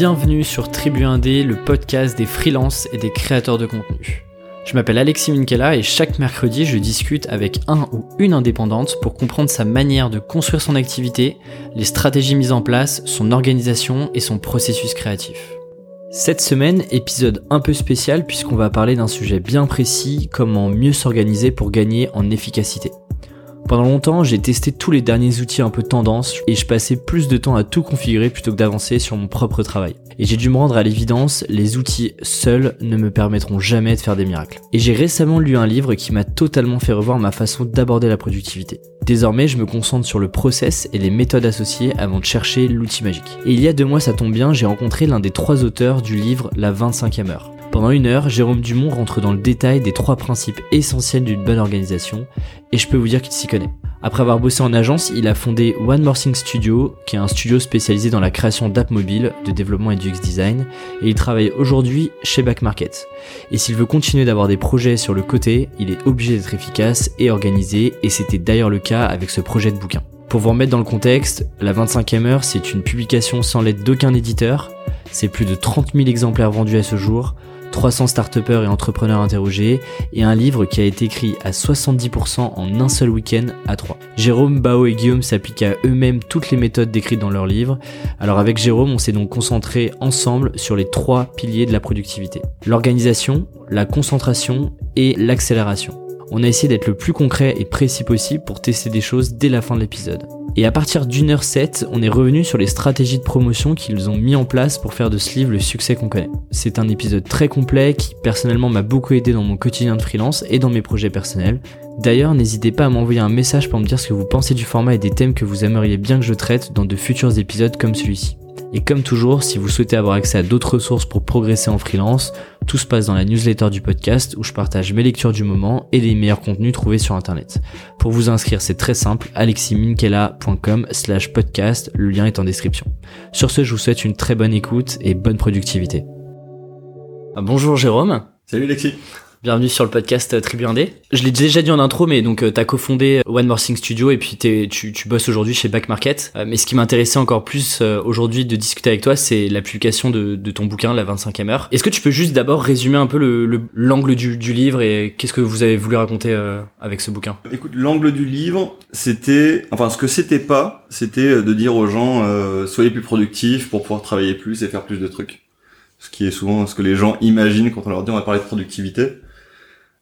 Bienvenue sur Tribu 1D, le podcast des freelances et des créateurs de contenu. Je m'appelle Alexis Minkela et chaque mercredi, je discute avec un ou une indépendante pour comprendre sa manière de construire son activité, les stratégies mises en place, son organisation et son processus créatif. Cette semaine, épisode un peu spécial puisqu'on va parler d'un sujet bien précis, comment mieux s'organiser pour gagner en efficacité. Pendant longtemps, j'ai testé tous les derniers outils un peu tendance et je passais plus de temps à tout configurer plutôt que d'avancer sur mon propre travail. Et j'ai dû me rendre à l'évidence, les outils seuls ne me permettront jamais de faire des miracles. Et j'ai récemment lu un livre qui m'a totalement fait revoir ma façon d'aborder la productivité. Désormais, je me concentre sur le process et les méthodes associées avant de chercher l'outil magique. Et il y a deux mois, ça tombe bien, j'ai rencontré l'un des trois auteurs du livre La 25e heure. Pendant une heure, Jérôme Dumont rentre dans le détail des trois principes essentiels d'une bonne organisation, et je peux vous dire qu'il s'y connaît. Après avoir bossé en agence, il a fondé One More Thing Studio, qui est un studio spécialisé dans la création d'apps mobiles, de développement et du UX design, et il travaille aujourd'hui chez Back Market. Et s'il veut continuer d'avoir des projets sur le côté, il est obligé d'être efficace et organisé, et c'était d'ailleurs le cas avec ce projet de bouquin. Pour vous remettre dans le contexte, la 25e heure, c'est une publication sans l'aide d'aucun éditeur, c'est plus de 30 000 exemplaires vendus à ce jour, 300 start et entrepreneurs interrogés, et un livre qui a été écrit à 70% en un seul week-end à 3. Jérôme, Bao et Guillaume s'appliquent à eux-mêmes toutes les méthodes décrites dans leur livre. Alors avec Jérôme, on s'est donc concentré ensemble sur les trois piliers de la productivité. L'organisation, la concentration et l'accélération. On a essayé d'être le plus concret et précis possible pour tester des choses dès la fin de l'épisode. Et à partir d'une heure 7, on est revenu sur les stratégies de promotion qu'ils ont mis en place pour faire de ce livre le succès qu'on connaît. C'est un épisode très complet qui personnellement m'a beaucoup aidé dans mon quotidien de freelance et dans mes projets personnels. D'ailleurs, n'hésitez pas à m'envoyer un message pour me dire ce que vous pensez du format et des thèmes que vous aimeriez bien que je traite dans de futurs épisodes comme celui-ci. Et comme toujours, si vous souhaitez avoir accès à d'autres ressources pour progresser en freelance, tout se passe dans la newsletter du podcast où je partage mes lectures du moment et les meilleurs contenus trouvés sur internet. Pour vous inscrire, c'est très simple, aleximinkelacom slash podcast, le lien est en description. Sur ce, je vous souhaite une très bonne écoute et bonne productivité. Ah, bonjour Jérôme. Salut Alexis. Bienvenue sur le podcast euh, Tribu 1D. Je l'ai déjà dit en intro, mais donc euh, t'as cofondé One More Thing Studio et puis tu, tu bosses aujourd'hui chez Back Market. Euh, mais ce qui m'intéressait encore plus aujourd'hui de discuter avec toi, c'est la publication de, ton bouquin, La 25e heure. Est-ce que tu peux juste d'abord résumer un peu l'angle le, du, du, livre et qu'est-ce que vous avez voulu raconter avec ce bouquin? Écoute, l'angle du livre, c'était, enfin ce que c'était pas, c'était de dire aux gens soyez plus productifs pour pouvoir travailler plus et faire plus de trucs. Ce qui est souvent ce que les gens imaginent quand on leur dit on va parler de productivité.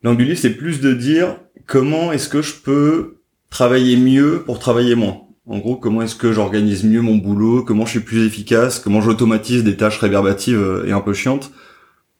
L'angle du c'est plus de dire comment est-ce que je peux travailler mieux pour travailler moins. En gros, comment est-ce que j'organise mieux mon boulot, comment je suis plus efficace, comment j'automatise des tâches réverbatives euh, et un peu chiantes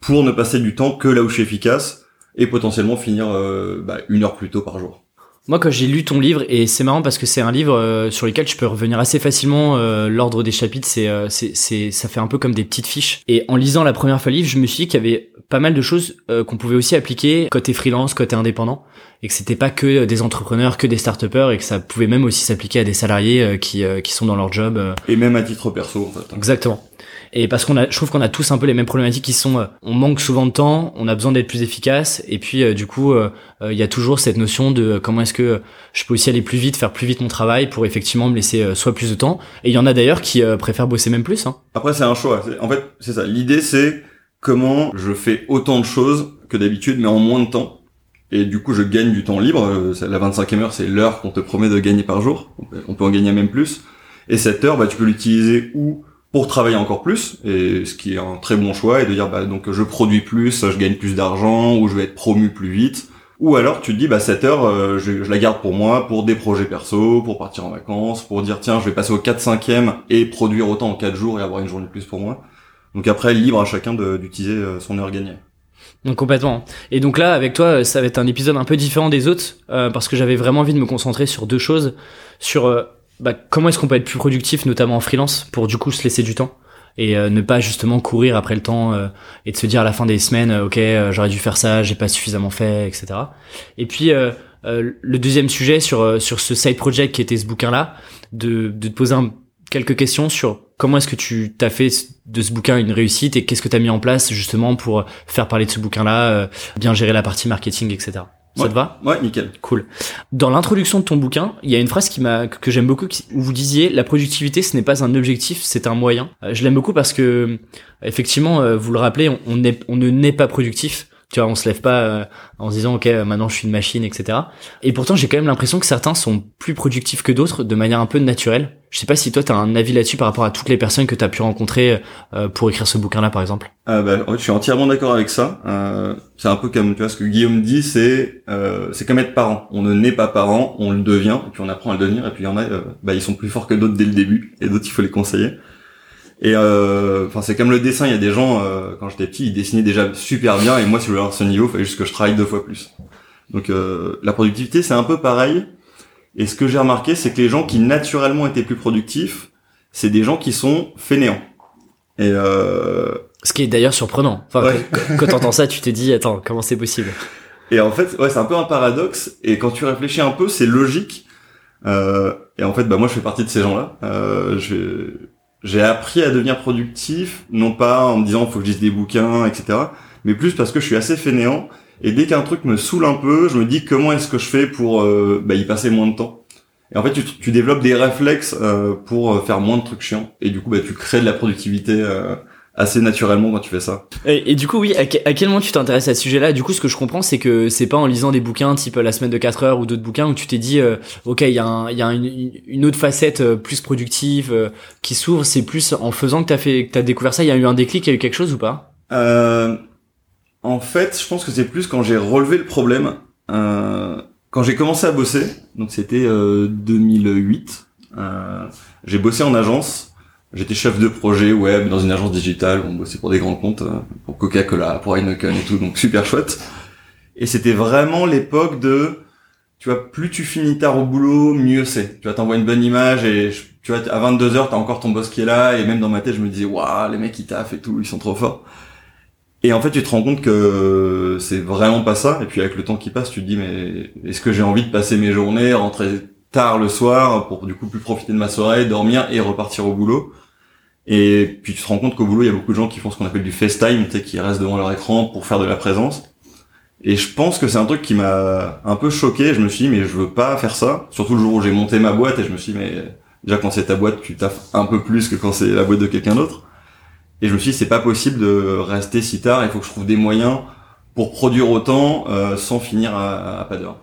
pour ne passer du temps que là où je suis efficace et potentiellement finir euh, bah, une heure plus tôt par jour. Moi, quand j'ai lu ton livre, et c'est marrant parce que c'est un livre euh, sur lequel je peux revenir assez facilement. L'ordre des chapitres, c'est, c'est, c'est, ça fait un peu comme des petites fiches. Et en lisant la première fois le livre, je me suis dit qu'il y avait pas mal de choses euh, qu'on pouvait aussi appliquer côté freelance, côté indépendant, et que c'était pas que des entrepreneurs, que des start et que ça pouvait même aussi s'appliquer à des salariés euh, qui, euh, qui sont dans leur job. Et même à titre perso, en fait. Exactement. Et parce qu'on a, je trouve qu'on a tous un peu les mêmes problématiques qui sont, on manque souvent de temps, on a besoin d'être plus efficace, et puis du coup, il y a toujours cette notion de comment est-ce que je peux aussi aller plus vite, faire plus vite mon travail pour effectivement me laisser soit plus de temps. Et il y en a d'ailleurs qui préfèrent bosser même plus. Hein. Après, c'est un choix. En fait, c'est ça. L'idée, c'est comment je fais autant de choses que d'habitude, mais en moins de temps. Et du coup, je gagne du temps libre. Euh, la 25e heure, c'est l'heure qu'on te promet de gagner par jour. On peut en gagner même plus. Et cette heure, bah, tu peux l'utiliser ou pour travailler encore plus, et ce qui est un très bon choix, et de dire, bah, donc, je produis plus, je gagne plus d'argent, ou je vais être promu plus vite. Ou alors, tu te dis, bah, cette heure, euh, je, la garde pour moi, pour des projets perso, pour partir en vacances, pour dire, tiens, je vais passer au 4-5e et produire autant en 4 jours et avoir une journée de plus pour moi. Donc après, libre à chacun d'utiliser euh, son heure gagnée. Donc complètement. Et donc là, avec toi, ça va être un épisode un peu différent des autres, euh, parce que j'avais vraiment envie de me concentrer sur deux choses, sur bah, comment est-ce qu'on peut être plus productif, notamment en freelance, pour du coup se laisser du temps et ne pas justement courir après le temps et de se dire à la fin des semaines, ok, j'aurais dû faire ça, j'ai pas suffisamment fait, etc. Et puis le deuxième sujet sur sur ce side project qui était ce bouquin-là, de, de te poser un quelques questions sur comment est-ce que tu t'as fait de ce bouquin une réussite et qu'est-ce que tu as mis en place justement pour faire parler de ce bouquin-là, euh, bien gérer la partie marketing, etc. Ça Ouais. te va Ouais, nickel. Cool. Dans l'introduction de ton bouquin, il y a une phrase qui m'a que j'aime beaucoup où vous disiez la productivité ce n'est pas un objectif, c'est un moyen. Euh, je l'aime beaucoup parce que effectivement, euh, vous le rappelez, on, on ne naît pas productif. Tu vois, on se lève pas euh, en se disant ok euh, maintenant je suis une machine, etc. Et pourtant j'ai quand même l'impression que certains sont plus productifs que d'autres de manière un peu naturelle. Je sais pas si toi t'as un avis là-dessus par rapport à toutes les personnes que t'as pu rencontrer euh, pour écrire ce bouquin-là par exemple. Euh, bah, je suis entièrement d'accord avec ça. C'est un peu comme tu vois ce que Guillaume dit, c'est c'est comme être parent. On ne naît pas parent, on le devient, et puis on apprend à le devenir. Et puis il y en a, bah, ils sont plus forts que d'autres dès le début, et d'autres il faut les conseiller. Et euh, enfin c'est comme le dessin. Il y a des gens euh, quand j'étais petit, ils dessinaient déjà super bien, et moi si je voulais avoir ce niveau, il fallait juste que je travaille deux fois plus. Donc euh, la productivité c'est un peu pareil. Et ce que j'ai remarqué, c'est que les gens qui naturellement étaient plus productifs, c'est des gens qui sont fainéants. Et euh, Ce qui est d'ailleurs surprenant. Enfin, Ouais. quand, quand t'entends ça, tu te dis attends comment c'est possible? Et en fait, ouais, c'est un peu un paradoxe. Et quand tu réfléchis un peu, c'est logique. Euh, et en fait, bah moi, je fais partie de ces gens-là. Euh, je- j'ai appris à devenir productif, non pas en me disant faut que je lise des bouquins, etc. Mais plus parce que je suis assez fainéant. Et dès qu'un truc me saoule un peu, je me dis comment est-ce que je fais pour euh, bah, y passer moins de temps? Et en fait, tu, développes des réflexes euh, pour euh, faire moins de trucs chiants. Et du coup, bah, tu crées de la productivité euh, assez naturellement quand tu fais ça. Et, et du coup, oui, à, que- à quel moment tu t'intéresses à ce sujet-là? Du coup, ce que je comprends, c'est que c'est pas en lisant des bouquins type La semaine de 4 heures ou d'autres bouquins où tu t'es dit, euh, ok, il y a, un- il y a une, une autre facette euh, plus productive euh, qui s'ouvre. C'est plus en faisant que t'as fait, que t'as découvert ça. Il y a eu un déclic, il y a eu quelque chose ou pas? Euh, en fait, je pense que c'est plus quand j'ai relevé le problème. Euh, quand j'ai commencé à bosser, donc c'était euh, 2008, euh, j'ai bossé en agence. J'étais chef de projet web dans une agence digitale. On bossait pour des grands comptes, euh, pour Coca-Cola, pour Heineken et tout, donc super chouette. Et c'était vraiment l'époque de, tu vois, plus tu finis tard au boulot, mieux c'est. Tu vois, t'envoies une bonne image et tu vois, à 22 heures, t'as encore ton boss qui est là et même dans ma tête, je me disais, waouh, les mecs ils taffent et tout, ils sont trop forts. Et en fait, tu te rends compte que c'est vraiment pas ça. Et puis avec le temps qui passe, tu te dis mais est-ce que j'ai envie de passer mes journées, rentrer tard le soir pour du coup plus profiter de ma soirée, dormir et repartir au boulot. Et puis tu te rends compte qu'au boulot, il y a beaucoup de gens qui font ce qu'on appelle du FaceTime, tu sais, qui restent devant leur écran pour faire de la présence. Et je pense que c'est un truc qui m'a un peu choqué. Je me suis dit mais je veux pas faire ça. Surtout le jour où j'ai monté ma boîte et je me suis dit mais déjà quand c'est ta boîte, tu taffes un peu plus que quand c'est la boîte de quelqu'un d'autre. Et je me suis dit, c'est pas possible de rester si tard, il faut que je trouve des moyens pour produire autant euh, sans finir à, à pas d'heure.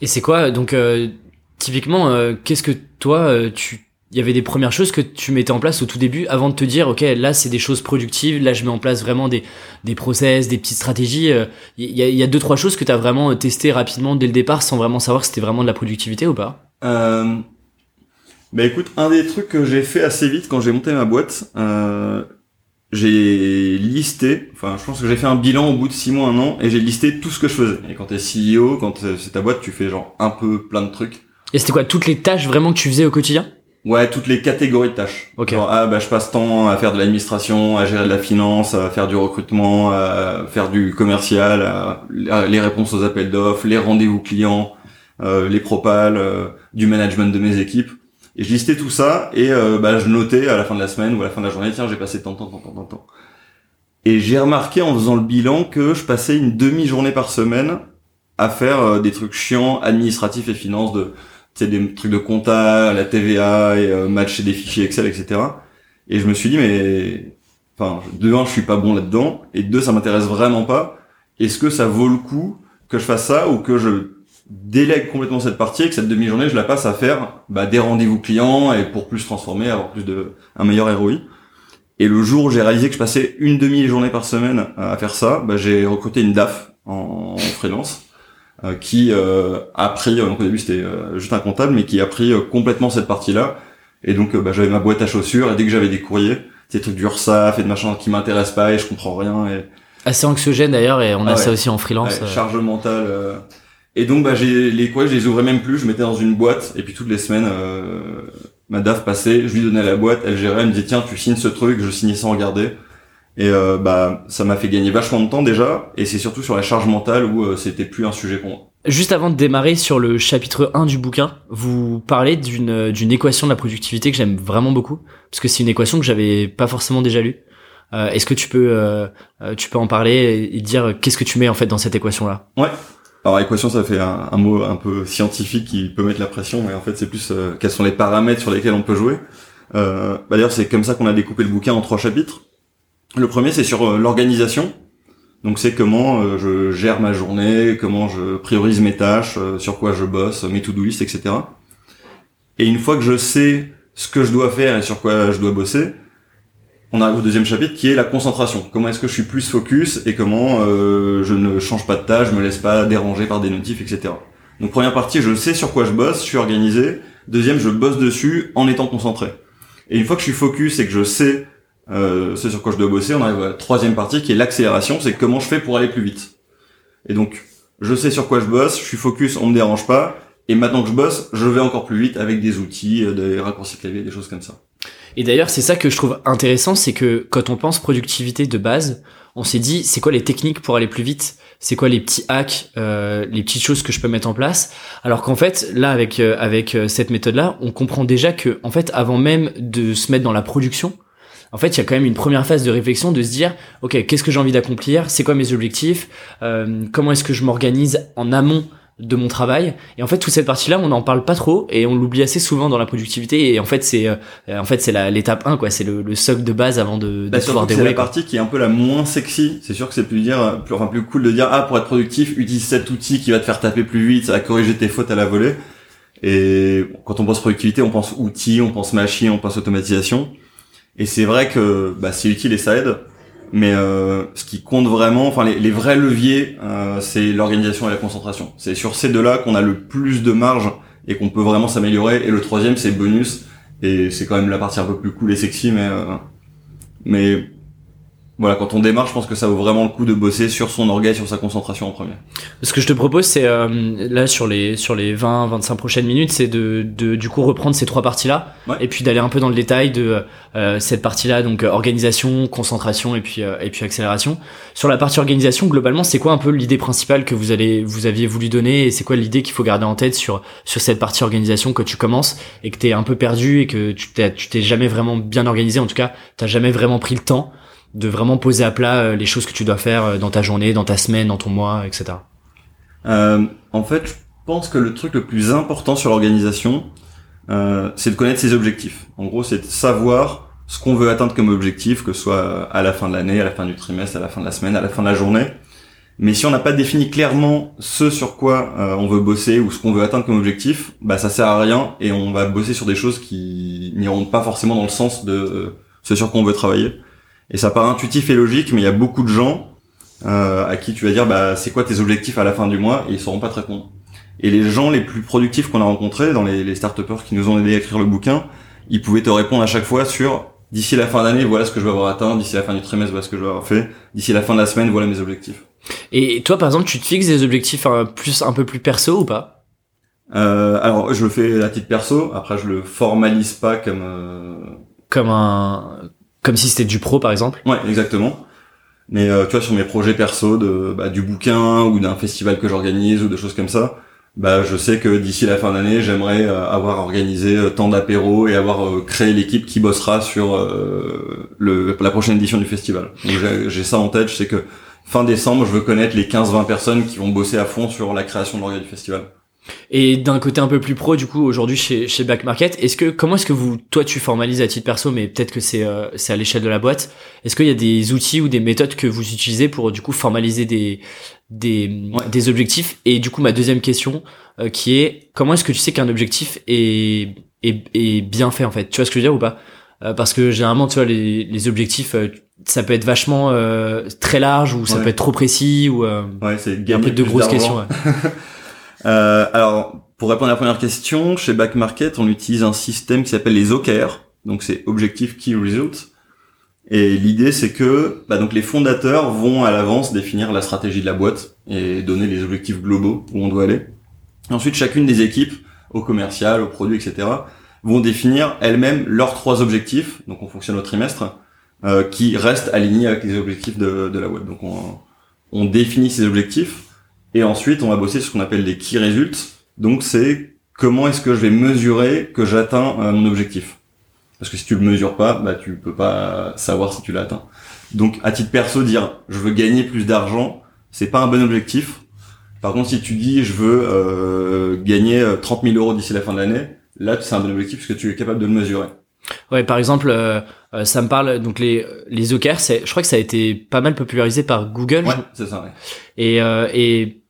Et c'est quoi Donc, euh, typiquement, euh, qu'est-ce que toi, euh, tu il y avait des premières choses que tu mettais en place au tout début avant de te dire ok là c'est des choses productives là je mets en place vraiment des des process des petites stratégies euh, il y, a, y a deux trois choses que tu as vraiment testé rapidement dès le départ sans vraiment savoir si c'était vraiment de la productivité ou pas? Euh, bah écoute, un des trucs que j'ai fait assez vite quand j'ai monté ma boîte, euh, j'ai listé, enfin je pense que j'ai fait un bilan au bout de six mois, un an, et j'ai listé tout ce que je faisais. Et quand t'es CEO, quand c'est ta boîte, tu fais genre un peu plein de trucs. Et c'était quoi toutes les tâches vraiment que tu faisais au quotidien? Ouais, toutes les catégories de tâches. Ok. Genre, ah bah je passe temps à faire de l'administration, à gérer de la finance, à faire du recrutement, à faire du commercial, à, à les réponses aux appels d'offres, les rendez-vous clients, euh, les propals, euh, du management de mes équipes. Et je listais tout ça et euh, bah je notais à la fin de la semaine ou à la fin de la journée, tiens j'ai passé tant, tant, tant, tant, tant, tant. Et j'ai remarqué en faisant le bilan que je passais une demi-journée par semaine à faire euh, des trucs chiants, administratifs et finances de des trucs de compta, la TVA et euh, matcher des fichiers Excel, etc. Et je me suis dit, mais, enfin, de un, je suis pas bon là-dedans, et de deux, ça m'intéresse vraiment pas. Est-ce que ça vaut le coup que je fasse ça ou que je délègue complètement cette partie et que cette demi-journée, je la passe à faire bah, des rendez-vous clients et pour plus transformer, avoir plus de un meilleur ROI. Et le jour où j'ai réalisé que je passais une demi-journée par semaine à faire ça, bah, j'ai recruté une DAF en, freelance qui euh, a pris, euh, donc au début c'était euh, juste un comptable, mais qui a pris euh, complètement cette partie-là. Et donc euh, bah, j'avais ma boîte à chaussures et dès que j'avais des courriers, des trucs du URSAF et de machin qui m'intéressent pas et je comprends rien et assez anxiogène d'ailleurs et on a Ah ouais. ça aussi en freelance ouais, euh. charge mentale. euh. Et donc bah j'ai les courriers, je les ouvrais même plus, je mettais dans une boîte et puis toutes les semaines euh, ma DAF passait, je lui donnais la boîte, elle gérait, elle me disait tiens tu signes ce truc, je signais sans regarder. Et euh, bah ça m'a fait gagner vachement de temps déjà et c'est surtout sur la charge mentale où euh, c'était plus un sujet pour moi. Juste avant de démarrer sur le chapitre 1 du bouquin, vous parlez d'une d'une équation de la productivité que j'aime vraiment beaucoup parce que c'est une équation que j'avais pas forcément déjà lue. Euh, Est-ce que tu peux euh, euh, tu peux en parler et, dire qu'est-ce que tu mets en fait dans cette équation là Alors Alors équation, ça fait un, mot un peu scientifique qui peut mettre la pression, mais en fait c'est plus euh, quels sont les paramètres sur lesquels on peut jouer. Euh, bah, D'ailleurs c'est comme ça qu'on a découpé le bouquin en trois chapitres. Le premier c'est sur euh, l'organisation. Donc c'est comment euh, je gère ma journée, comment je priorise mes tâches, sur quoi je bosse, mes to-do list, etc. Et une fois que je sais ce que je dois faire et sur quoi je dois bosser, on arrive au deuxième chapitre qui est la concentration. Comment est-ce que je suis plus focus et comment euh, je ne change pas de tâche, je me laisse pas déranger par des notifs, etc. Donc première partie, je sais sur quoi je bosse, je suis organisé. Deuxième, je bosse dessus en étant concentré. Et une fois que je suis focus et que je sais euh, ce sur quoi je dois bosser, on arrive à la troisième partie qui est l'accélération, c'est comment je fais pour aller plus vite. Et donc, je sais sur quoi je bosse, je suis focus, on me dérange pas, et maintenant que je bosse, je vais encore plus vite avec des outils, euh, des raccourcis clavier, des choses comme ça. Et d'ailleurs, c'est ça que je trouve intéressant, c'est que quand on pense productivité de base, on s'est dit, c'est quoi les techniques pour aller plus vite? C'est quoi les petits hacks, euh, les petites choses que je peux mettre en place? Alors qu'en fait, là, avec euh, avec euh, cette méthode-là, on comprend déjà que, en fait, avant même de se mettre dans la production, en fait, il y a quand même une première phase de réflexion de se dire, ok, qu'est-ce que j'ai envie d'accomplir? C'est quoi mes objectifs? Comment est-ce que je m'organise en amont de mon travail? Et en fait toute cette partie là on n'en parle pas trop et on l'oublie assez souvent dans la productivité et en fait c'est euh, en fait c'est l'étape 1 quoi. C'est le, le, socle de base avant de, de bah, pouvoir dérouler c'est la partie qui est un peu la moins sexy. C'est sûr que c'est plus dire plus enfin plus cool de dire ah pour être productif utilise cet outil qui va te faire taper plus vite ça va corriger tes fautes à la volée. Et quand on pense productivité on pense outils on pense machine on pense automatisation et c'est vrai que bah, c'est utile et ça aide mais euh, ce qui compte vraiment, enfin les, les vrais leviers, euh, c'est l'organisation et la concentration. C'est sur ces deux-là qu'on a le plus de marge et qu'on peut vraiment s'améliorer. Et le troisième, c'est bonus. Et c'est quand même la partie un peu plus cool et sexy, mais euh, mais voilà, quand on démarre, je pense que ça vaut vraiment le coup de bosser sur son orgueil, sur sa concentration en premier. Ce que je te propose, c'est euh, là sur les sur les 20-25 prochaines minutes, c'est de, de du coup reprendre ces trois parties-là. Et puis d'aller un peu dans le détail de euh, cette partie-là, donc euh, organisation, concentration et puis et puis accélération. Sur la partie organisation, globalement, c'est quoi un peu l'idée principale que vous allez vous aviez voulu donner et c'est quoi l'idée qu'il faut garder en tête sur sur cette partie organisation que tu commences et que t'es un peu perdu et que tu t'es tu t'es jamais vraiment bien organisé, en tout cas, t'as jamais vraiment pris le temps de vraiment poser à plat euh, les choses que tu dois faire euh, dans ta journée, dans ta semaine, dans ton mois, etc. Euh, en fait, je pense que le truc le plus important sur l'organisation, c'est de connaître ses objectifs. En gros, c'est de savoir ce qu'on veut atteindre comme objectif, que ce soit à la fin de l'année, à la fin du trimestre, à la fin de la semaine, à la fin de la journée. Mais si on n'a pas défini clairement ce sur quoi on veut bosser ou ce qu'on veut atteindre comme objectif, bah ça sert à rien et on va bosser sur des choses qui n'iront pas forcément dans le sens de ce sur quoi on veut travailler. Et ça paraît intuitif et logique, mais il y a beaucoup de gens euh, à qui tu vas dire bah c'est quoi tes objectifs à la fin du mois? Et ils sauront pas te répondre. Et les gens les plus productifs qu'on a rencontrés dans les, les start qui nous ont aidé à écrire le bouquin, ils pouvaient te répondre à chaque fois sur d'ici la fin d'année voilà ce que je vais avoir atteint, d'ici la fin du trimestre voilà ce que je vais avoir fait, d'ici la fin de la semaine voilà mes objectifs. Et toi par exemple tu te fixes des objectifs un, plus un peu plus perso ou pas? Euh, Alors je le fais à titre perso, après je le formalise pas comme euh... comme un comme si c'était du pro, par exemple Ouais, exactement. Mais euh, tu vois, sur mes projets perso, de, bah, du bouquin ou d'un festival que j'organise ou de choses comme ça, bah, je sais que d'ici la fin d'année, j'aimerais euh, avoir organisé euh, tant d'apéros et avoir créé l'équipe qui bossera sur le, la prochaine édition du festival. J'ai ça en tête, je sais que fin décembre, je veux connaître les 15-20 personnes qui vont bosser à fond sur la création de l'organe du festival. Et d'un côté un peu plus pro, du coup, aujourd'hui chez, chez Back Market, est-ce que comment est-ce que vous, toi, tu formalises à titre perso, mais peut-être que c'est euh, c'est à l'échelle de la boîte. Est-ce qu'il y a des outils ou des méthodes que vous utilisez pour du coup formaliser des des, des objectifs? Et du coup, ma deuxième question, euh, qui est comment est-ce que tu sais qu'un objectif est, est est bien fait en fait? Tu vois ce que je veux dire ou pas? Euh, Parce que généralement, tu vois, les les objectifs ça peut être vachement très large ou ça peut être trop précis ou ouais, c'est un peu de grosses questions. Ouais. Euh, alors, pour répondre à la première question, chez Back Market, on utilise un système qui s'appelle les OKR, donc c'est Objective Key Result. Et l'idée, c'est que bah, donc les fondateurs vont à l'avance définir la stratégie de la boîte et donner les objectifs globaux où on doit aller. ensuite, chacune des équipes, au commercial, au produit, etc., vont définir elles-mêmes leurs trois objectifs, donc on fonctionne au trimestre, euh, qui restent alignés avec les objectifs de, de la boîte. Donc on, on définit ces objectifs, et ensuite, on va bosser sur ce qu'on appelle les key results. Donc, c'est comment est-ce que je vais mesurer que j'atteins euh, mon objectif. Parce que si tu le mesures pas, bah tu peux pas savoir si tu l'as atteint. Donc, à titre perso, dire je veux gagner plus d'argent, c'est pas un bon objectif. Par contre, si tu dis je veux euh, gagner 30 000 euros d'ici la fin de l'année, là c'est un bon objectif parce que tu es capable de le mesurer. Ouais, par exemple, euh, euh, ça me parle donc les les OKR, c'est je crois que ça a été pas mal popularisé par Google. Ouais, c'est ça. Ouais. Et euh, et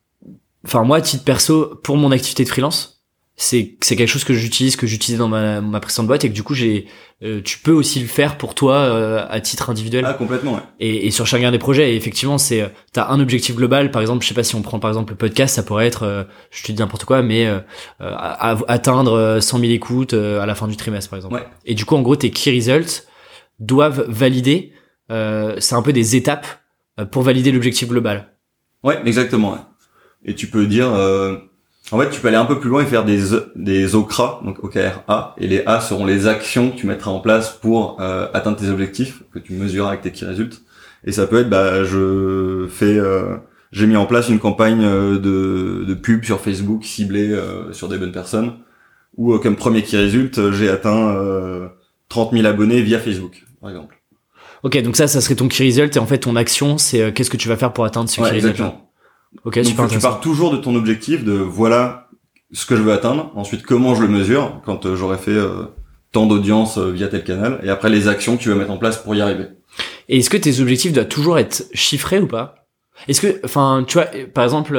enfin moi, à titre perso, pour mon activité de freelance, c'est c'est quelque chose que j'utilise que j'utilisais dans ma, ma précédente boîte et que du coup j'ai euh, tu peux aussi le faire pour toi euh, à titre individuel ah complètement ouais. et, et sur chacun des projets et effectivement c'est euh, t'as un objectif global par exemple je sais pas si on prend par exemple le podcast ça pourrait être je te dis n'importe quoi mais atteindre 100 000 écoutes à la fin du trimestre par exemple ouais. et du coup en gros tes key results doivent valider c'est un peu des étapes pour valider l'objectif global ouais exactement ouais. Et tu peux dire en fait, tu peux aller un peu plus loin et faire des des OKRA, donc OKRA, et les A seront les actions que tu mettras en place pour euh, atteindre tes objectifs que tu mesureras avec tes key results. Et ça peut être, bah, je fais, euh, j'ai mis en place une campagne euh, de de pub sur Facebook ciblée sur des bonnes personnes, ou comme premier key result, j'ai atteint 30 000 abonnés via Facebook, par exemple. Ok, donc ça, ça serait ton key result et en fait ton action, c'est qu'est-ce que tu vas faire pour atteindre ce ouais, key result. Ok, super tu pars toujours de ton objectif, de voilà ce que je veux atteindre. Ensuite, comment je le mesure quand euh, j'aurai fait euh, tant d'audience euh, via tel canal. Et après, les actions que tu vas mettre en place pour y arriver. Et est-ce que tes objectifs doivent toujours être chiffrés ou pas? Est-ce que, enfin, tu vois, par exemple,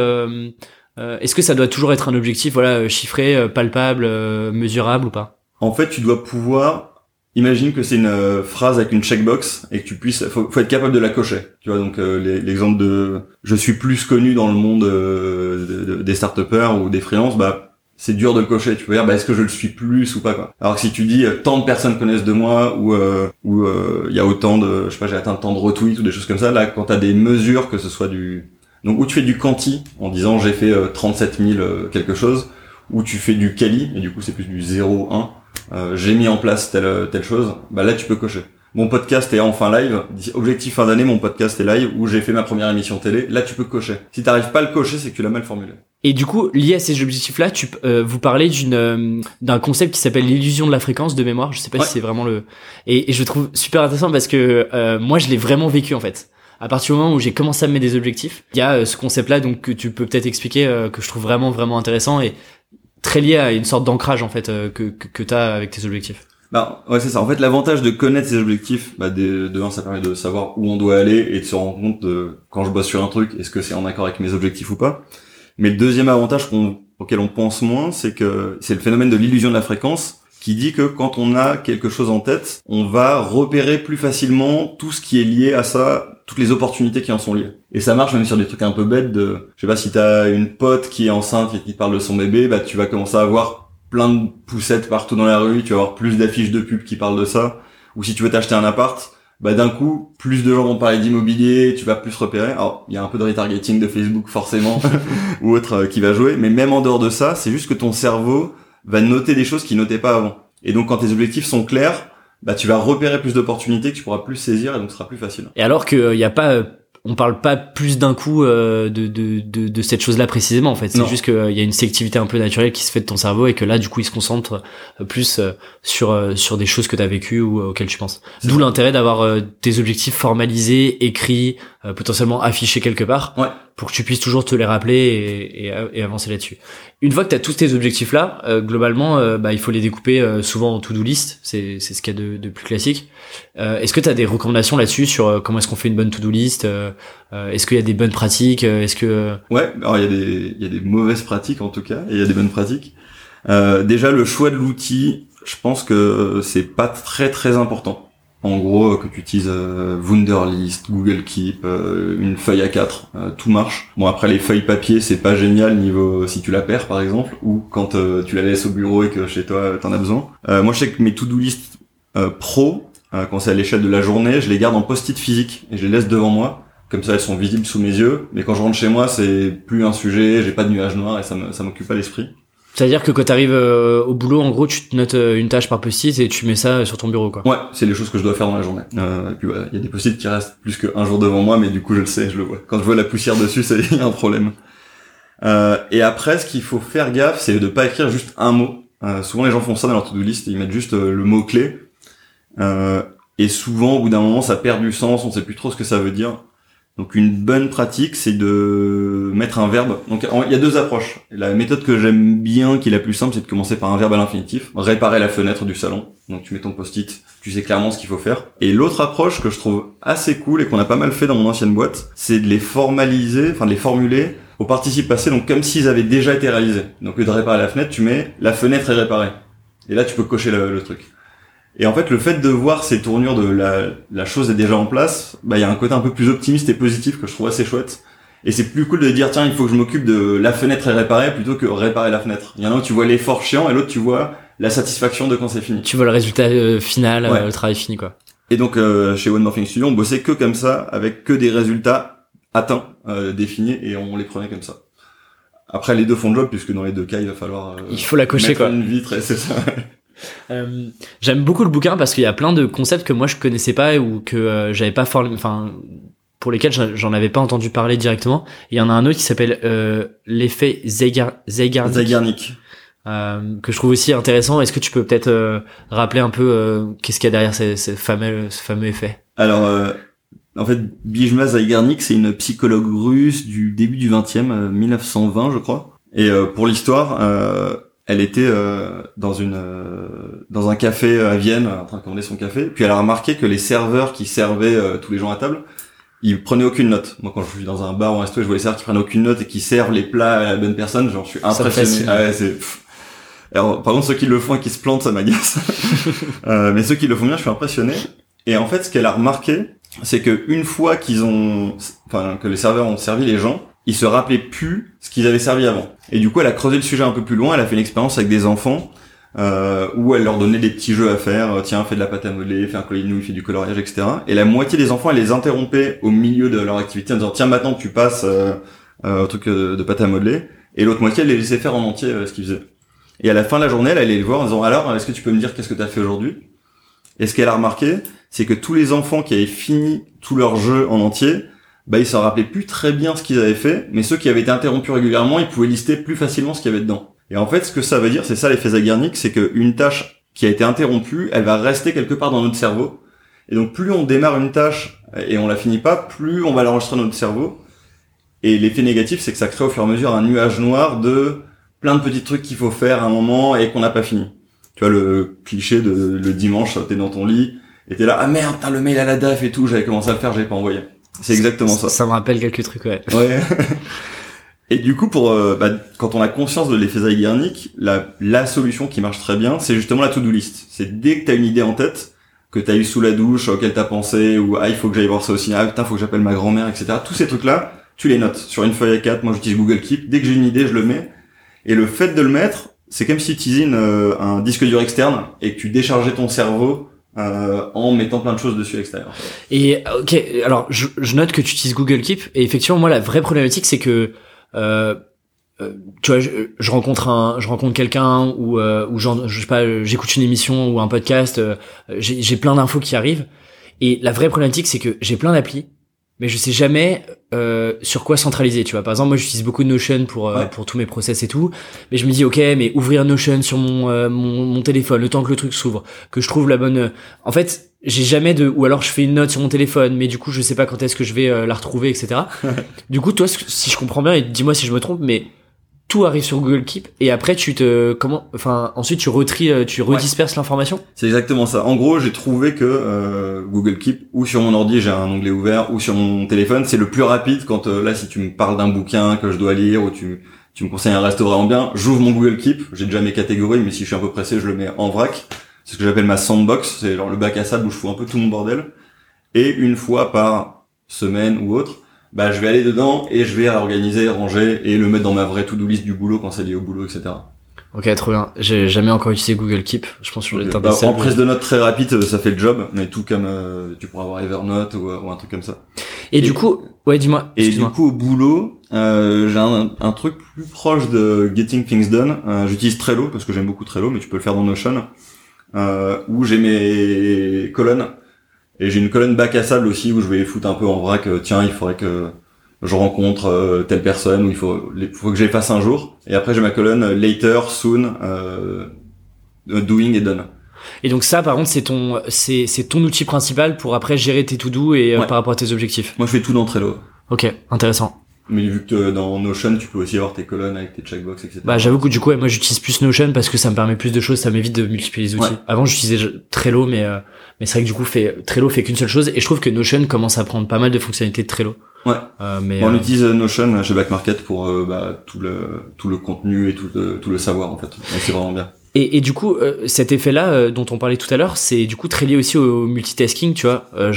est-ce que ça doit toujours être un objectif, voilà, chiffré, palpable, mesurable ou pas? En fait, tu dois pouvoir Imagine que c'est une euh, phrase avec une checkbox et que tu puisses, faut, faut être capable de la cocher. Tu vois donc euh, l'exemple de je suis plus connu dans le monde euh, des start ou des freelances, bah c'est dur de le cocher. Tu peux dire bah est-ce que je le suis plus ou pas quoi. Alors que si tu dis tant de personnes connaissent de moi ou ou il y a autant de je sais pas j'ai atteint tant de retweets ou des choses comme ça là quand t'as des mesures que ce soit du donc où tu fais du quanti en disant j'ai fait 37 000 quelque chose ou tu fais du quali et du coup c'est plus du 0 1 euh, j'ai mis en place telle telle chose, bah là tu peux cocher. Mon podcast est enfin live. Objectif fin d'année, mon podcast est live où j'ai fait ma première émission télé. Là, tu peux cocher. Si t'arrives pas à le cocher, c'est que tu l'as mal formulé. Et du coup, lié à ces objectifs-là, tu euh, vous parlez d'une euh, d'un concept qui s'appelle l'illusion de la fréquence de mémoire. Je sais pas si c'est vraiment le et, et, je trouve super intéressant parce que moi, je l'ai vraiment vécu en fait. À partir du moment où j'ai commencé à me mettre des objectifs, il y a ce concept-là donc que tu peux peut-être expliquer que je trouve vraiment vraiment intéressant et très lié à une sorte d'ancrage en fait euh, que que, que tu as avec tes objectifs. Bah ouais c'est ça. En fait l'avantage de connaître ses objectifs, bah de, de un ça permet de savoir où on doit aller et de se rendre compte de quand je bosse sur un truc est-ce que c'est en accord avec mes objectifs ou pas. Mais le deuxième avantage auquel on pense moins c'est que c'est le phénomène de l'illusion de la fréquence qui dit que quand on a quelque chose en tête, on va repérer plus facilement tout ce qui est lié à ça, toutes les opportunités qui en sont liées. Et ça marche même sur des trucs un peu bêtes de, je sais pas, si t'as une pote qui est enceinte et qui parle de son bébé, bah tu vas commencer à avoir plein de poussettes partout dans la rue, tu vas avoir plus d'affiches de pub qui parlent de ça. Ou si tu veux t'acheter un appart, bah d'un coup, plus de gens vont parler d'immobilier, tu vas plus repérer. Alors, il y a un peu de retargeting de Facebook forcément, ou autre euh, qui va jouer, mais même en dehors de ça, c'est juste que ton cerveau va noter des choses qu'il notait pas avant. Et donc quand tes objectifs sont clairs, bah tu vas repérer plus d'opportunités que tu pourras plus saisir et donc ce sera plus facile. Et alors qu'il n'y a pas on parle pas plus d'un coup euh, de, de, de, de, cette chose-là précisément en fait. C'est juste qu'il euh, y a une sélectivité un peu naturelle qui se fait de ton cerveau et que là du coup il se concentre euh, plus sur sur des choses que tu as vécues ou auxquelles tu penses. D'où l'intérêt d'avoir des objectifs formalisés, écrits, potentiellement affichés quelque part ouais. pour que tu puisses toujours te les rappeler et, et, et avancer là-dessus. Une fois que tu as tous tes objectifs là, globalement bah, il faut les découper souvent en to-do list, c'est c'est ce qu'il y a de, de plus classique. est-ce que tu as des recommandations là-dessus sur comment est-ce qu'on fait une bonne to-do list euh, est-ce qu'il y a des bonnes pratiques euh, Est-ce que ouais, alors il y a des il y a des mauvaises pratiques en tout cas, et il y a des bonnes pratiques. Euh, déjà le choix de l'outil, je pense que c'est pas très très important. En gros, que tu utilises Wunderlist, Google Keep, une feuille à 4, tout marche. Bon après les feuilles papier, c'est pas génial niveau si tu la perds par exemple, ou quand tu la laisses au bureau et que chez toi t'en as besoin. moi je sais que mes to-do list pro, quand c'est à l'échelle de la journée, je les garde en post-it physique et je les laisse devant moi comme ça elles sont visibles sous mes yeux mais quand je rentre chez moi c'est plus un sujet j'ai pas de nuages noirs et ça m'occupe pas l'esprit c'est à dire que quand t'arrives euh, au boulot en gros tu te notes euh, une tâche par post-it et tu mets ça sur ton bureau quoi. Ouais c'est les choses que je dois faire dans la journée. Euh, et puis il y a des post-it qui restent plus qu'un jour devant moi mais du coup je le sais je le vois. Quand je vois la poussière dessus c'est un problème. Euh, et après ce qu'il faut faire gaffe c'est de pas écrire juste un mot. Euh, souvent les gens font ça dans leur to-do list ils mettent juste le mot clé et souvent au bout d'un moment ça perd du sens on sait plus trop ce que ça veut dire Donc une bonne pratique, c'est de mettre un verbe. Donc il y a deux approches. La méthode que j'aime bien, qui est la plus simple, c'est de commencer par un verbe à l'infinitif. Réparer la fenêtre du salon. Donc tu mets ton post-it, tu sais clairement ce qu'il faut faire. Et l'autre approche que je trouve assez cool et qu'on a pas mal fait dans mon ancienne boîte, c'est de les formaliser, enfin de les formuler au participe passé, donc comme s'ils avaient déjà été réalisés. Donc au lieu de réparer la fenêtre, tu mets la fenêtre est réparée. Et là tu peux cocher le truc. Et en fait, le fait de voir ces tournures de la, la chose est déjà en place, bah il y a un côté un peu plus optimiste et positif que je trouve assez chouette. Et c'est plus cool de dire tiens il faut que je m'occupe de la fenêtre est réparée plutôt que réparer la fenêtre. Il y en a un où tu vois l'effort chiant et l'autre tu vois la satisfaction de quand c'est fini. Tu vois le résultat euh, final, euh, le travail fini quoi. Et donc euh, chez One Morphing Studio on bossait que comme ça avec que des résultats atteints, définis et on les prenait comme ça. Après les deux font le job puisque dans les deux cas il va falloir il faut la cocher quoi. Une vitre et c'est ça. Euh, j'aime beaucoup le bouquin parce qu'il y a plein de concepts que moi je connaissais pas ou que euh, j'avais pas formé, enfin pour lesquels j'en avais pas entendu parler directement. Il y en a un autre qui s'appelle euh, l'effet Zeigarnik. Zeigarnik. Que je trouve aussi intéressant. Est-ce que tu peux peut-être rappeler un peu qu'est-ce qu'il y a derrière ce, ce, fameux, ce fameux effet? Alors, en fait, Bijma Zeigarnik, c'est une psychologue russe du début du 20e, 1920, je crois. Et pour l'histoire, elle était euh, dans une euh, dans un café à Vienne en train de commander son café puis elle a remarqué que les serveurs qui servaient euh, tous les gens à table ils prenaient aucune note. Moi quand je suis dans un bar ou un resto je vois les serveurs qui prennent aucune note et qui servent les plats à la bonne personne genre je suis impressionné. ah ouais, c'est alors par contre ceux qui le font et qui se plantent ça m'agace. Mais ceux qui le font bien je suis impressionné. Et en fait ce qu'elle a remarqué c'est que une fois qu'ils ont enfin que les serveurs ont servi les gens ils se rappelaient plus ce qu'ils avaient servi avant. Et du coup, elle a creusé le sujet un peu plus loin. Elle a fait une expérience avec des enfants euh, où elle leur donnait des petits jeux à faire. Euh, tiens, fais de la pâte à modeler, fais un collier de nouilles, fais du coloriage, etc. Et la moitié des enfants, elle les interrompait au milieu de leur activité en disant tiens, maintenant tu passes euh, euh, au truc de, pâte à modeler. Et l'autre moitié, elle les laissait faire en entier ce qu'ils faisaient. Et à la fin de la journée, elle allait les voir en disant alors, est-ce que tu peux me dire qu'est-ce que tu as fait aujourd'hui? Et ce qu'elle a remarqué, c'est que tous les enfants qui avaient fini tout leur jeu en entier bah ils s'en rappelaient plus très bien ce qu'ils avaient fait, mais ceux qui avaient été interrompus régulièrement, ils pouvaient lister plus facilement ce qu'il y avait dedans. Et en fait, ce que ça veut dire, c'est ça l'effet Zeigarnik, c'est qu'une tâche qui a été interrompue, elle va rester quelque part dans notre cerveau. Et donc plus on démarre une tâche et on la finit pas, plus on va l'enregistrer dans notre cerveau. Et l'effet négatif, c'est que ça crée au fur et à mesure un nuage noir de plein de petits trucs qu'il faut faire à un moment et qu'on n'a pas fini. Tu vois le cliché de le dimanche, t'es dans ton lit et t'es là, ah merde, t'as le mail à la DAF et tout, j'avais commencé à le faire, j'avais pas envoyé. C'est exactement ça. Ça me rappelle quelques trucs, ouais. Ouais. Et du coup, pour euh, bah, quand on a conscience de l'effet Zeigarnik, la, la solution qui marche très bien, c'est justement la to-do list. C'est dès que t'as une idée en tête, que t'as eu sous la douche, auquel t'as pensé, ou ah il faut que j'aille voir ça aussi, ah putain faut que j'appelle ma grand-mère, etc. Tous ces trucs-là, tu les notes sur une feuille A4. Moi j'utilise Google Keep. Dès que j'ai une idée, je le mets. Et le fait de le mettre, c'est comme si tu utilises euh, un disque dur externe et que tu déchargeais ton cerveau euh, en mettant plein de choses dessus à l'extérieur. Et ok, alors je, je, note que tu utilises Google Keep et effectivement moi la vraie problématique c'est que euh, euh tu vois, je, je, rencontre un, je rencontre quelqu'un ou euh, ou genre, je sais pas, j'écoute une émission ou un podcast, euh, j'ai plein d'infos qui arrivent et la vraie problématique c'est que j'ai plein d'applis mais je sais jamais euh, sur quoi centraliser tu vois. Par exemple moi j'utilise beaucoup de Notion pour euh, pour tous mes process et tout. Mais je me dis ok mais ouvrir Notion sur mon, euh, mon, mon téléphone le temps que le truc s'ouvre que je trouve la bonne euh, en fait j'ai jamais de ou alors je fais une note sur mon téléphone mais du coup je sais pas quand est-ce que je vais la retrouver etc du coup toi si je comprends bien et dis-moi si je me trompe mais tout arrive sur Google Keep et après tu te comment enfin ensuite tu retries euh, tu redisperses l'information? C'est exactement ça. En gros j'ai trouvé que euh, Google Keep ou sur mon ordi j'ai un onglet ouvert ou sur mon téléphone c'est le plus rapide quand euh, là si tu me parles d'un bouquin que je dois lire ou tu tu me conseilles un restaurant bien j'ouvre mon Google Keep. J'ai déjà mes catégories mais si je suis un peu pressé je le mets en vrac. C'est ce que j'appelle ma sandbox. C'est genre le bac à sable où je fous un peu tout mon bordel. Et une fois par semaine ou autre bah je vais aller dedans et je vais réorganiser, ranger et le mettre dans ma vraie to-do list du boulot quand c'est lié au boulot, etc. Ok, trop bien. J'ai jamais encore utilisé Google Keep. Je pense que je bah, En prise de notes très rapide, ça fait le job, mais tout comme euh, tu pourras avoir Evernote ou, ou, un truc comme ça. Et, du coup, ouais, dis-moi. Et du coup, au boulot, euh, j'ai un, un, truc plus proche de Getting Things Done. Euh, J'utilise Trello parce que j'aime beaucoup Trello, mais tu peux le faire dans Notion, euh, où j'ai mes colonnes et j'ai une colonne bac à sable aussi où je vais foutre un peu en vrac, euh, tiens, il faudrait que je rencontre euh, telle personne ou il faut, faut que j'efface un jour. Et après j'ai ma colonne later, soon, euh, doing et done. Et donc ça, par contre, c'est ton, c'est, c'est ton outil principal pour après gérer tes to-do et euh, Ouais. par rapport à tes objectifs. Moi, je fais tout dans Trello. Ok, intéressant. Mais vu que euh, dans Notion, tu peux aussi avoir tes colonnes avec tes checkbox, etc. Bah j'avoue que du coup, ouais, moi j'utilise plus Notion parce que ça me permet plus de choses, ça m'évite de multiplier les outils. Ouais. Avant, j'utilisais Trello, mais euh, mais c'est vrai que du coup, fait, Trello fait qu'une seule chose et je trouve que Notion commence à prendre pas mal de fonctionnalités de Trello. Ouais. Euh, mais on euh, utilise euh, Notion chez Back Market pour bah, tout le tout le contenu et tout le, tout le savoir en fait. C'est vraiment bien. Et, et du coup, euh, cet effet-là euh, dont on parlait tout à l'heure, c'est du coup très lié aussi au, multitasking, tu vois. Euh,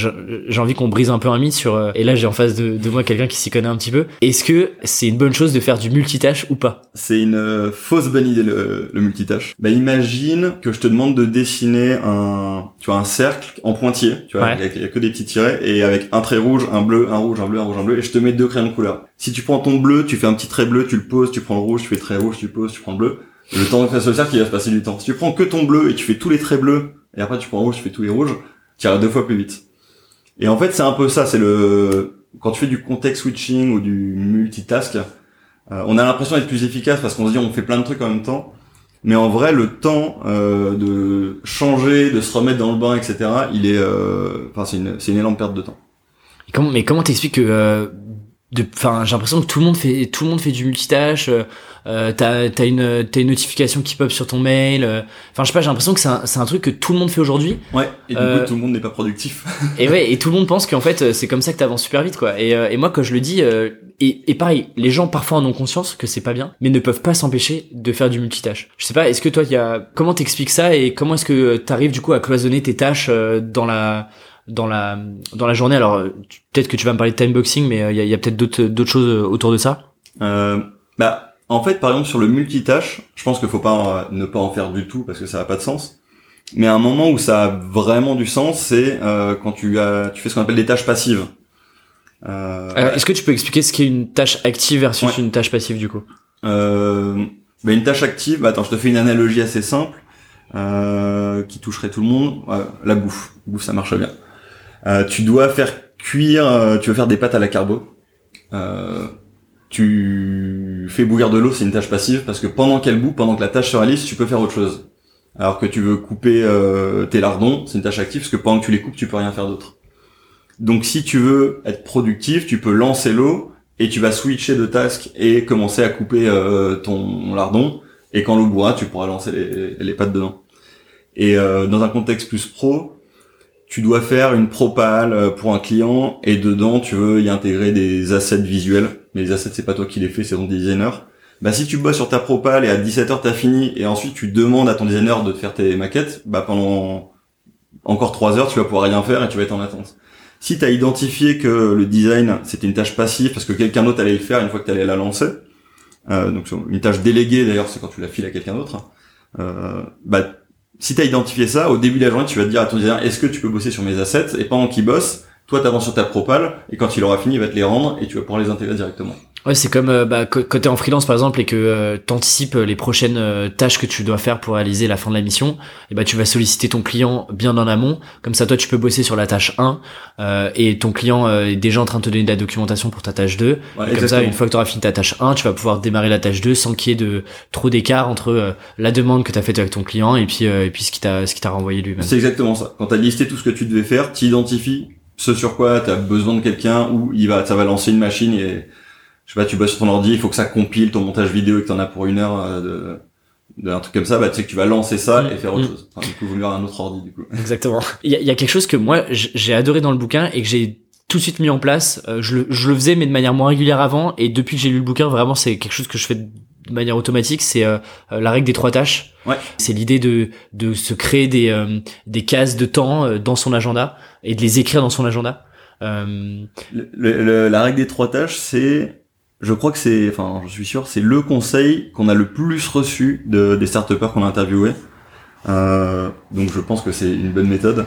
j'ai envie qu'on brise un peu un mythe sur. euh, et là, j'ai en face de, de moi quelqu'un qui s'y connaît un petit peu. Est-ce que c'est une bonne chose de faire du multitâche ou pas? C'est une euh, fausse bonne idée le, le multitâche. Bah imagine que je te demande de dessiner un tu vois un cercle en pointillé, tu vois, Ouais. avec- il y a que des petits tirets et avec un trait rouge, un bleu, un rouge, un bleu, un rouge, un bleu et je te mets deux crayons de couleur. Si tu prends ton bleu, tu fais un petit trait bleu, tu le poses, tu prends le rouge, tu fais le trait rouge, tu le poses, tu prends le bleu. Le temps de faire ce cercle, il va se passer du temps. Si tu prends que ton bleu et tu fais tous les traits bleus et après tu prends rouge, tu fais tous les rouges, tu iras deux fois plus vite. Et en fait, c'est un peu ça, c'est le quand tu fais du context switching ou du multitask, euh, on a l'impression d'être plus efficace parce qu'on se dit on fait plein de trucs en même temps. Mais en vrai, le temps euh, de changer, de se remettre dans le bain, etc., il est, euh, enfin, c'est une, c'est une énorme perte de temps. Comment, Mais comment t'expliques que euh, Enfin, j'ai l'impression que tout le monde fait tout le monde fait du multitâche. Euh, euh, t'as t'as une t'as une notification qui pop sur ton mail. euh, Enfin, je sais pas. J'ai l'impression que c'est un, c'est un truc que tout le monde fait aujourd'hui. Ouais. Et du Euh, coup, tout le monde n'est pas productif. Et ouais, et tout le monde pense qu'en fait euh, c'est comme ça que t'avances super vite quoi. Et, euh, et moi quand je le dis, euh, et, et pareil, les gens parfois en ont conscience que c'est pas bien, mais ne peuvent pas s'empêcher de faire du multitâche. Je sais pas, est-ce que toi il y a comment t'expliques ça et comment est-ce que t'arrives du coup à cloisonner tes tâches euh, dans la dans la dans la journée Alors euh, peut-être que tu vas me parler de timeboxing, mais euh, il y a, il y a peut-être d'autres d'autres choses euh, autour de ça. Euh, bah, en fait, par exemple, sur le multitâche, je pense qu'il faut pas euh, ne pas en faire du tout parce que ça n'a pas de sens. Mais à un moment où ça a vraiment du sens, c'est euh, quand tu as, tu fais ce qu'on appelle des tâches passives. Euh, est-ce que tu peux expliquer ce qu'est une tâche active versus Ouais. une tâche passive du coup? Euh, bah, une tâche active, bah, attends, je te fais une analogie assez simple euh, qui toucherait tout le monde. La bouffe, bouffe, ça marche bien. Euh, tu dois faire cuire, euh, tu veux faire des pâtes à la carbo. Euh, tu fais bouillir de l'eau, c'est une tâche passive parce que pendant qu'elle bout, pendant que la tâche se réalise, tu peux faire autre chose. Alors que tu veux couper euh, tes lardons, c'est une tâche active parce que pendant que tu les coupes, tu peux rien faire d'autre. Donc si tu veux être productif, tu peux lancer l'eau et tu vas switcher de task et commencer à couper ton lardon et quand l'eau boira, tu pourras lancer les, les pattes dedans. Et dans un contexte plus pro, tu dois faire une propale euh, pour un client et dedans tu veux y intégrer des assets visuels. Mais les assets c'est pas toi qui les fais, c'est ton designer. Bah si tu bosses sur ta propale et à 17h t'as fini et ensuite tu demandes à ton designer de te faire tes maquettes, bah pendant encore 3 heures tu vas pouvoir rien faire et tu vas être en attente. Si tu as identifié que le design c'était une tâche passive parce que quelqu'un d'autre allait le faire une fois que tu allais la lancer, euh, donc une tâche déléguée d'ailleurs c'est quand tu la files à quelqu'un d'autre, euh, bah si tu as identifié ça, au début de la journée tu vas te dire à ton designer est-ce que tu peux bosser sur mes assets? Et pendant qu'il bosse, toi t'avances sur ta propale et quand il aura fini il va te les rendre et tu vas pouvoir les intégrer directement. Ouais, c'est comme euh, bah, quand t'es en freelance par exemple et que euh, t'anticipes les prochaines euh, tâches que tu dois faire pour réaliser la fin de la mission, et bah tu vas solliciter ton client bien en amont. Comme ça, toi, tu peux bosser sur la tâche 1 euh, et ton client euh, est déjà en train de te donner de la documentation pour ta tâche 2. Ouais, Et comme ça, une fois que tu auras fini ta tâche 1, tu vas pouvoir démarrer la tâche 2 sans qu'il y ait de trop d'écart entre la demande que tu as faite avec ton client et puis euh, et puis ce qui t'a ce qui t'a renvoyé lui-même. C'est exactement ça. Quand tu as listé tout ce que tu devais faire, tu identifies ce sur quoi tu as besoin de quelqu'un ou il va ça va lancer une machine et je sais pas, tu bosses sur ton ordi, il faut que ça compile ton montage vidéo et que tu en as pour une heure euh, de, de un truc comme ça, bah tu sais que tu vas lancer ça et faire autre Mm. chose. Enfin, du coup, vaut mieux un autre ordi du coup. Exactement. Il y a, y a quelque chose que moi j'ai adoré dans le bouquin et que j'ai tout de suite mis en place. Euh, je, le, je le faisais mais de manière moins régulière avant et depuis que j'ai lu le bouquin vraiment c'est quelque chose que je fais de manière automatique. C'est euh, euh, la règle des trois tâches. Ouais. C'est l'idée de de se créer des euh, des cases de temps dans son agenda et de les écrire dans son agenda. Euh, Le- le- la règle des trois tâches, c'est, je crois que c'est, enfin, je suis sûr, c'est le conseil qu'on a le plus reçu de, des start qu'on a interviewés. Euh, donc je pense que c'est une bonne méthode.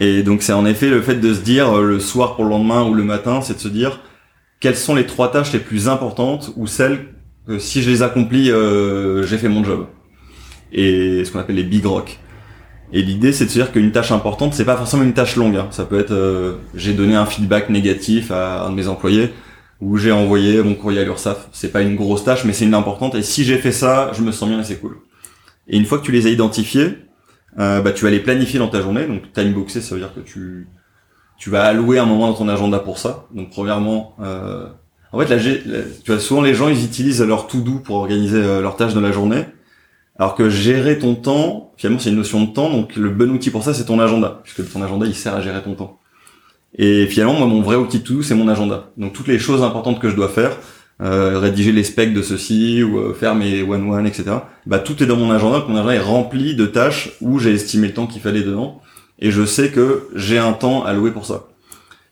Et donc c'est en effet le fait de se dire euh, le soir pour le lendemain ou le matin, c'est de se dire quelles sont les trois tâches les plus importantes ou celles que si je les accomplis, euh, j'ai fait mon job. Et ce qu'on appelle les big rock. Et l'idée, c'est de se dire qu'une tâche importante, c'est pas forcément une tâche longue. hein. Ça peut être, j'ai donné un feedback négatif à un de mes employés, ou j'ai envoyé mon courrier à l'URSSAF. C'est pas une grosse tâche, mais c'est une importante. Et si j'ai fait ça, je me sens bien et c'est cool. Et une fois que tu les as identifiées, euh, bah tu vas les planifier dans ta journée. Donc time boxer, ça veut dire que tu tu vas allouer un moment dans ton agenda pour ça. Donc premièrement, euh, en fait, tu vois souvent les gens ils utilisent leur to do pour organiser euh, leurs tâches de la journée. Alors que gérer ton temps, finalement, c'est une notion de temps. Donc le bon outil pour ça, c'est ton agenda, puisque ton agenda il sert à gérer ton temps. Et finalement, moi, mon vrai outil to do, c'est mon agenda. Donc toutes les choses importantes que je dois faire, euh, rédiger les specs de ceci ou euh, faire mes one one etc. Bah tout est dans mon agenda. Mon agenda est rempli de tâches où j'ai estimé le temps qu'il fallait dedans et je sais que j'ai un temps alloué pour ça.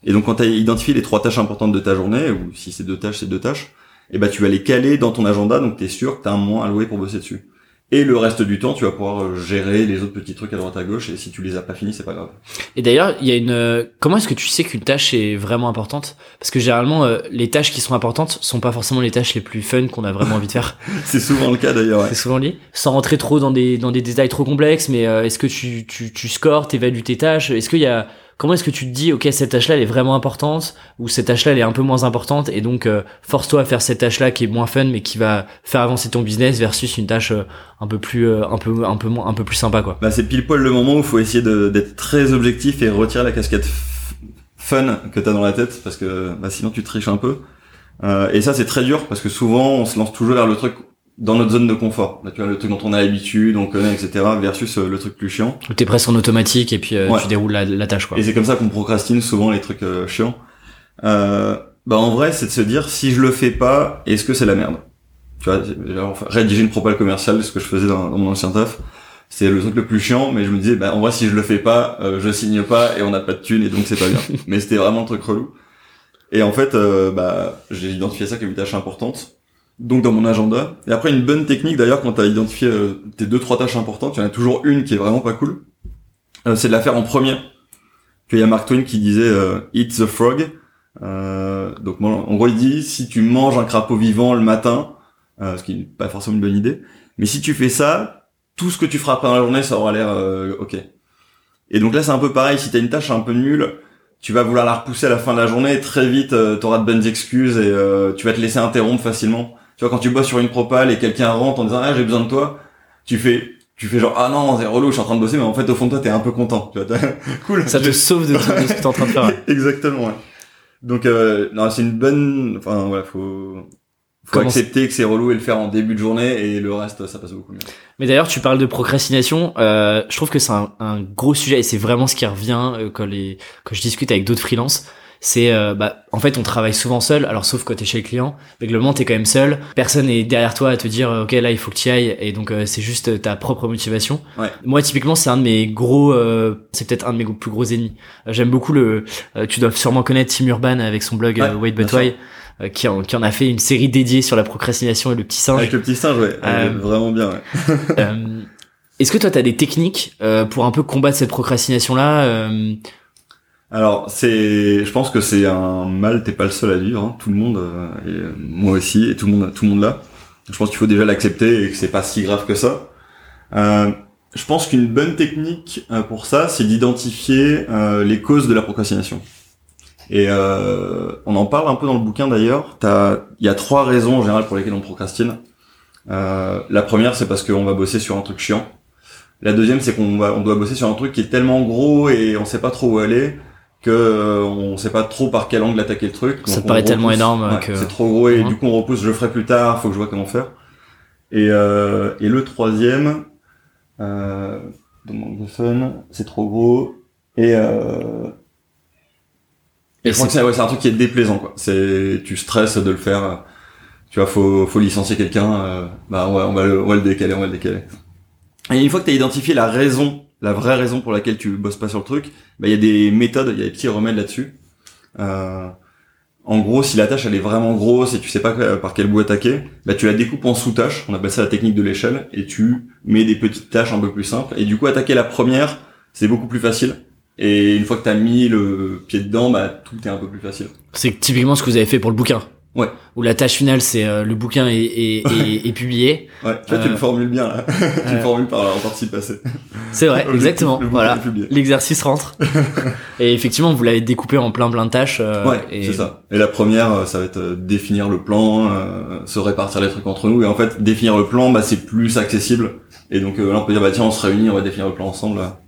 Et donc quand tu as identifié les trois tâches importantes de ta journée ou si c'est deux tâches, c'est deux tâches, et bah tu vas les caler dans ton agenda donc tu es sûr que tu as un moment alloué pour bosser dessus. Et le reste du temps, tu vas pouvoir euh, gérer les autres petits trucs à droite à gauche. Et si tu les as pas finis, c'est pas grave. Et d'ailleurs, il y a une. euh, Comment est-ce que tu sais qu'une tâche est vraiment importante? Parce que généralement, euh, les tâches qui sont importantes sont pas forcément les tâches les plus fun qu'on a vraiment envie de faire. c'est souvent le cas d'ailleurs. Ouais. C'est souvent lié. Sans rentrer trop dans des dans des détails trop complexes, mais euh, est-ce que tu tu tu scores, t'évalues tes tâches? Est-ce qu'il y a Comment est-ce que tu te dis, ok, cette tâche-là, elle est vraiment importante, ou cette tâche-là, elle est un peu moins importante, et donc euh, force-toi à faire cette tâche-là qui est moins fun, mais qui va faire avancer ton business versus une tâche euh, un peu plus, euh, un peu, un peu moins, un peu plus sympa, quoi. Bah c'est pile poil le moment où il faut essayer d'être très objectif et retirer la casquette fun que t'as dans la tête, parce que bah, sinon tu triches un peu. Et ça c'est très dur parce que souvent on se lance toujours vers le truc dans notre zone de confort. Là, tu vois le truc dont on a l'habitude, on connaît, etc. Versus euh, le truc plus chiant. Où t'es presque en automatique, et puis euh, Ouais. tu déroules la, la tâche, quoi. Et c'est comme ça qu'on procrastine souvent les trucs euh, chiants. Euh, bah en vrai, c'est de se dire si je le fais pas, est-ce que c'est la merde? Tu vois, enfin, rédiger une propale commerciale, ce que je faisais dans, dans mon ancien taf, c'est le truc le plus chiant. Mais je me disais, bah en vrai, si je le fais pas, je signe pas et on n'a pas de thunes et donc c'est pas bien. mais c'était vraiment le truc relou. Et en fait, bah j'ai identifié ça comme une tâche importante. Donc dans mon agenda. Et après une bonne technique d'ailleurs quand t'as identifié euh, tes deux trois tâches importantes, il y en a toujours une qui est vraiment pas cool. Euh, c'est de la faire en premier. Puis il y a Mark Twain qui disait euh, Eat the frog. Donc en gros il dit si tu manges un crapaud vivant le matin, ce qui n'est pas forcément une bonne idée, mais si tu fais ça, tout ce que tu feras après dans la journée, ça aura l'air ok. Et donc là c'est un peu pareil, si t'as une tâche un peu nulle, tu vas vouloir la repousser à la fin de la journée et très vite euh, t'auras de bonnes excuses et tu vas te laisser interrompre facilement. Tu vois quand tu bosses sur une propale et quelqu'un rentre en disant ah j'ai besoin de toi, tu fais tu fais genre ah non c'est relou je suis en train de bosser mais en fait au fond de toi t'es un peu content tu vois cool Ça te sauve de, de ce que t'es en train de faire. exactement ouais. donc euh, non c'est une bonne enfin voilà faut faut Comment accepter que c'est relou et le faire en début de journée et le reste ça passe beaucoup mieux Mais d'ailleurs, tu parles de procrastination. Euh, je trouve que c'est un, un gros sujet et c'est vraiment ce qui revient euh, quand, les, quand je discute avec d'autres freelances. C'est, euh, bah, en fait, on travaille souvent seul. Alors, sauf quand t'es chez le client. Mais globalement, t'es quand même seul. Personne est derrière toi à te dire, euh, ok, là, il faut que tu ailles. Et donc, euh, c'est juste ta propre motivation. Ouais. Moi, typiquement, c'est un de mes gros, euh, c'est peut-être un de mes plus gros ennemis. Euh, J'aime beaucoup le, euh, tu dois sûrement connaître Tim Urban avec son blog Ouais, Wait But Why, qui, en, qui en a fait une série dédiée sur la procrastination et le petit singe. avec le petit singe ouais vraiment bien ouais. Euh, Est-ce que toi, tu as des techniques euh, pour un peu combattre cette procrastination-là euh, Alors c'est, je pense que c'est un mal, t'es pas le seul à vivre, hein. tout le monde, euh, et euh, moi aussi, et tout le monde, tout le monde là. Je pense qu'il faut déjà l'accepter et que c'est pas si grave que ça. Euh, je pense qu'une bonne technique pour ça, c'est d'identifier les causes de la procrastination. Et on en parle un peu dans le bouquin d'ailleurs. Il y a trois raisons en général pour lesquelles on procrastine. La première, c'est parce qu'on va bosser sur un truc chiant. La deuxième, c'est qu'on on doit bosser sur un truc qui est tellement gros et on sait pas trop où aller que euh, on sait pas trop par quel angle attaquer le truc. Ça te paraît on tellement énorme, Ouais, que- c'est trop gros et Mhm. du coup on repousse. Je le ferai plus tard. Faut que je vois comment faire. Et euh, et le troisième, euh, c'est trop gros et euh, et Et je crois que c'est ouais, un truc qui est déplaisant quoi. C'est tu stresses de le faire. Tu vois, faut faut licencier quelqu'un. euh, bah ouais, on va le, on va le décaler, on va le décaler. Et une fois que tu as identifié la raison, la vraie raison pour laquelle tu bosses pas sur le truc, bah il y a des méthodes, il y a des petits remèdes là-dessus. Euh, en gros, si la tâche elle est vraiment grosse et tu sais pas par quel bout attaquer, bah tu la découpes en sous-tâches. On appelle ça la technique de l'échelle et tu mets des petites tâches un peu plus simples. Et du coup, attaquer la première, c'est beaucoup plus facile. Et une fois que t'as mis le pied dedans, bah tout est un peu plus facile. C'est typiquement ce que vous avez fait pour le bouquin. Ouais. Où la tâche finale, c'est euh, le bouquin est, est, est, est publié. Ouais, tu vois, tu Euh, le formules bien là. tu euh, le formules par en participe passé. C'est vrai, exactement. le Voilà, l'exercice rentre. et effectivement, vous l'avez découpé en plein plein de tâches. euh, Ouais, et... c'est ça. Et la première, euh, ça va être euh, définir le plan, euh, se répartir les trucs entre nous. Et en fait, définir le plan, bah, c'est plus accessible. Et donc euh, là, on peut dire, bah tiens, on se réunit, on va définir le plan ensemble. là.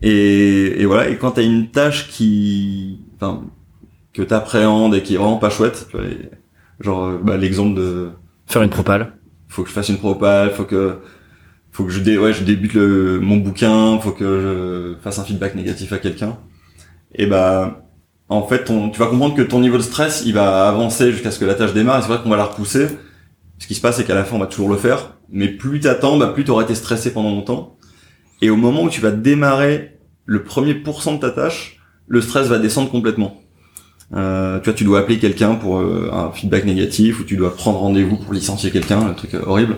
Et, et voilà. Et quand t'as une tâche qui, enfin, que t'appréhendes et qui est vraiment pas chouette, tu vois, les- genre euh, bah, l'exemple de, Faire une propale. faut que je fasse une propale, faut que faut que je dé, ouais, je débute le mon bouquin, faut que je fasse un feedback négatif à quelqu'un. Et bah en fait, ton, tu vas comprendre que ton niveau de stress, il va avancer jusqu'à ce que la tâche démarre. Et c'est vrai qu'on va la repousser. Ce qui se passe, c'est qu'à la fin, on va toujours le faire. Mais plus t'attends, bah, plus t'auras été stressé pendant longtemps. Et au moment où tu vas démarrer le premier pourcent de ta tâche, le stress va descendre complètement. Euh, tu vois, tu dois appeler quelqu'un pour euh, un feedback négatif ou tu dois prendre rendez-vous pour licencier quelqu'un, un truc euh, horrible.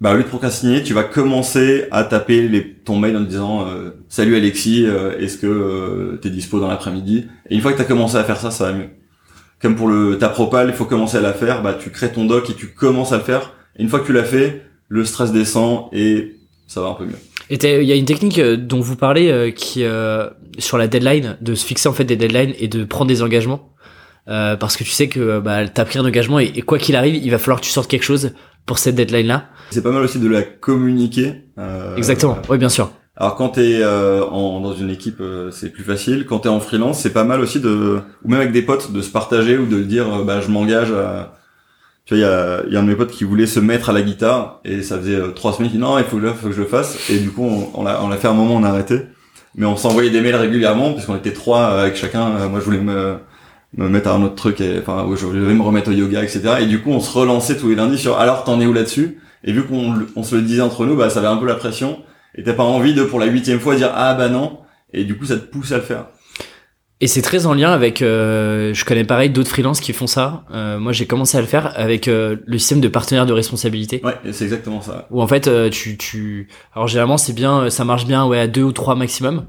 Bah, au lieu de procrastiner, tu vas commencer à taper les, ton mail en disant euh, Salut Alexis, euh, est-ce que t'es dispo dans l'après-midi? Et une fois que t'as commencé à faire ça, ça va mieux. Comme pour le ta propale, il faut commencer à la faire. Bah, tu crées ton doc et tu commences à le faire. Et une fois que tu l'as fait, le stress descend et ça va un peu mieux. Et il y a une technique euh, dont vous parlez euh, qui euh, sur la deadline, de se fixer en fait des deadlines et de prendre des engagements. Euh, parce que tu sais que bah, t'as pris un engagement et, et quoi qu'il arrive, il va falloir que tu sortes quelque chose pour cette deadline là. C'est pas mal aussi de la communiquer. euh, Exactement. Oui, bien sûr. Alors quand t'es euh, en, dans une équipe, euh, c'est plus facile. Quand t'es en freelance, c'est pas mal aussi de, ou même avec des potes, de se partager ou de dire, bah je m'engage à. Tu il y a, y a un de mes potes qui voulait se mettre à la guitare et ça faisait euh, trois semaines qu'il dit non, il faut que, je, le fasse. Et du coup, on, on l'a, fait un moment, on a arrêté. Mais on s'envoyait des mails régulièrement parce qu'on était trois euh, avec chacun. Euh, moi, je voulais me me mettre à un autre truc, et, enfin, je devais me remettre au yoga, etc. Et du coup, on se relançait tous les lundis sur alors t'en es où là-dessus? Et vu qu'on on se le disait entre nous, bah ça avait un peu la pression. Et t'as pas envie de pour la huitième fois dire ah bah non. Et du coup, ça te pousse à le faire. Et c'est très en lien avec, euh, je connais pareil d'autres freelances qui font ça. Euh, moi, j'ai commencé à le faire avec euh, le système de partenaire de responsabilité. Ouais, c'est exactement ça. Où en fait, euh, tu, tu, alors généralement c'est bien, euh, ça marche bien, ouais, à deux ou trois maximum.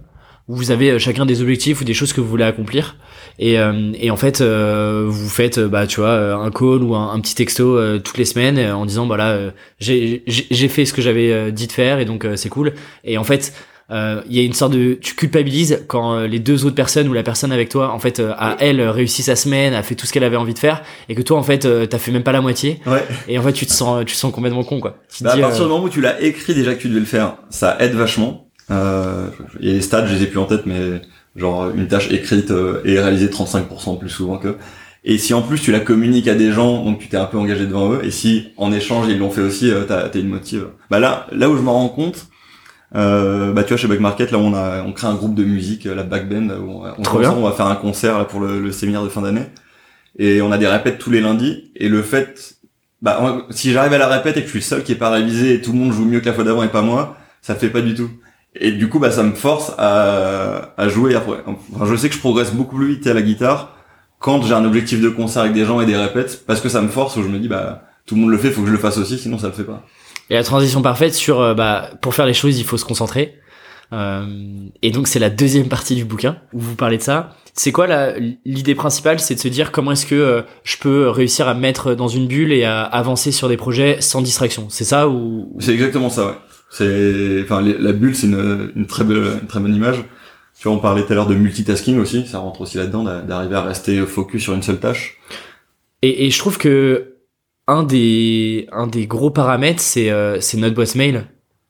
Où vous avez euh, chacun des objectifs ou des choses que vous voulez accomplir. Et, euh, et en fait, euh, vous faites, bah, tu vois, un call ou un, un petit texto toutes les semaines en disant, voilà, euh, j'ai fait ce que j'avais dit de faire et donc euh, c'est cool. Et en fait, il y a une sorte de, tu culpabilises quand euh, les deux autres personnes ou la personne avec toi, en fait, euh, a elle euh, réussi sa semaine, a fait tout ce qu'elle avait envie de faire, et que toi, en fait, euh, t'as fait même pas la moitié. Ouais. Et en fait, tu te sens, tu te sens complètement con, quoi. Tu Bah, à partir euh, du moment où tu l'as écrit déjà que tu devais le faire, ça aide vachement. Euh, Il y a les stats, je les ai plus en tête, mais genre une tâche écrite euh, est réalisée 35% plus souvent que. Et si en plus tu la communiques à des gens, donc tu t'es un peu engagé devant eux, et si en échange ils l'ont fait aussi, euh, t'as t'as une motive. Bah là, là où je m'en rends compte, euh, bah tu vois chez Bug Market, là on a on crée un groupe de musique, euh, la Backband, où on, va faire un concert là pour le, le séminaire de fin d'année, et on a des répètes tous les lundis, et le fait bah si j'arrive à la répète et que je suis le seul qui est pas révisé et tout le monde joue mieux que la fois d'avant et pas moi, ça fait pas du tout. Et du coup bah ça me force à, à jouer après. Enfin, je sais que je progresse beaucoup plus vite à la guitare quand j'ai un objectif de concert avec des gens et des répètes parce que ça me force où je me dis bah tout le monde le fait, faut que je le fasse aussi sinon ça le fait pas. Et la transition parfaite sur, euh, bah, pour faire les choses, il faut se concentrer. Euh, et donc c'est la deuxième partie du bouquin où vous parlez de ça. C'est quoi la- l'idée principale? C'est de se dire comment est-ce que euh, je peux réussir à me mettre dans une bulle et à avancer sur des projets sans distraction. C'est ça ou C'est exactement ça ouais. C'est enfin les- la bulle c'est une, une très belle une très bonne image. Tu vois on parlait tout à l'heure de multitasking aussi, ça rentre aussi là-dedans d'a- d'arriver à rester focus sur une seule tâche. et, et je trouve que un des un des gros paramètres c'est euh, c'est notre boîte mail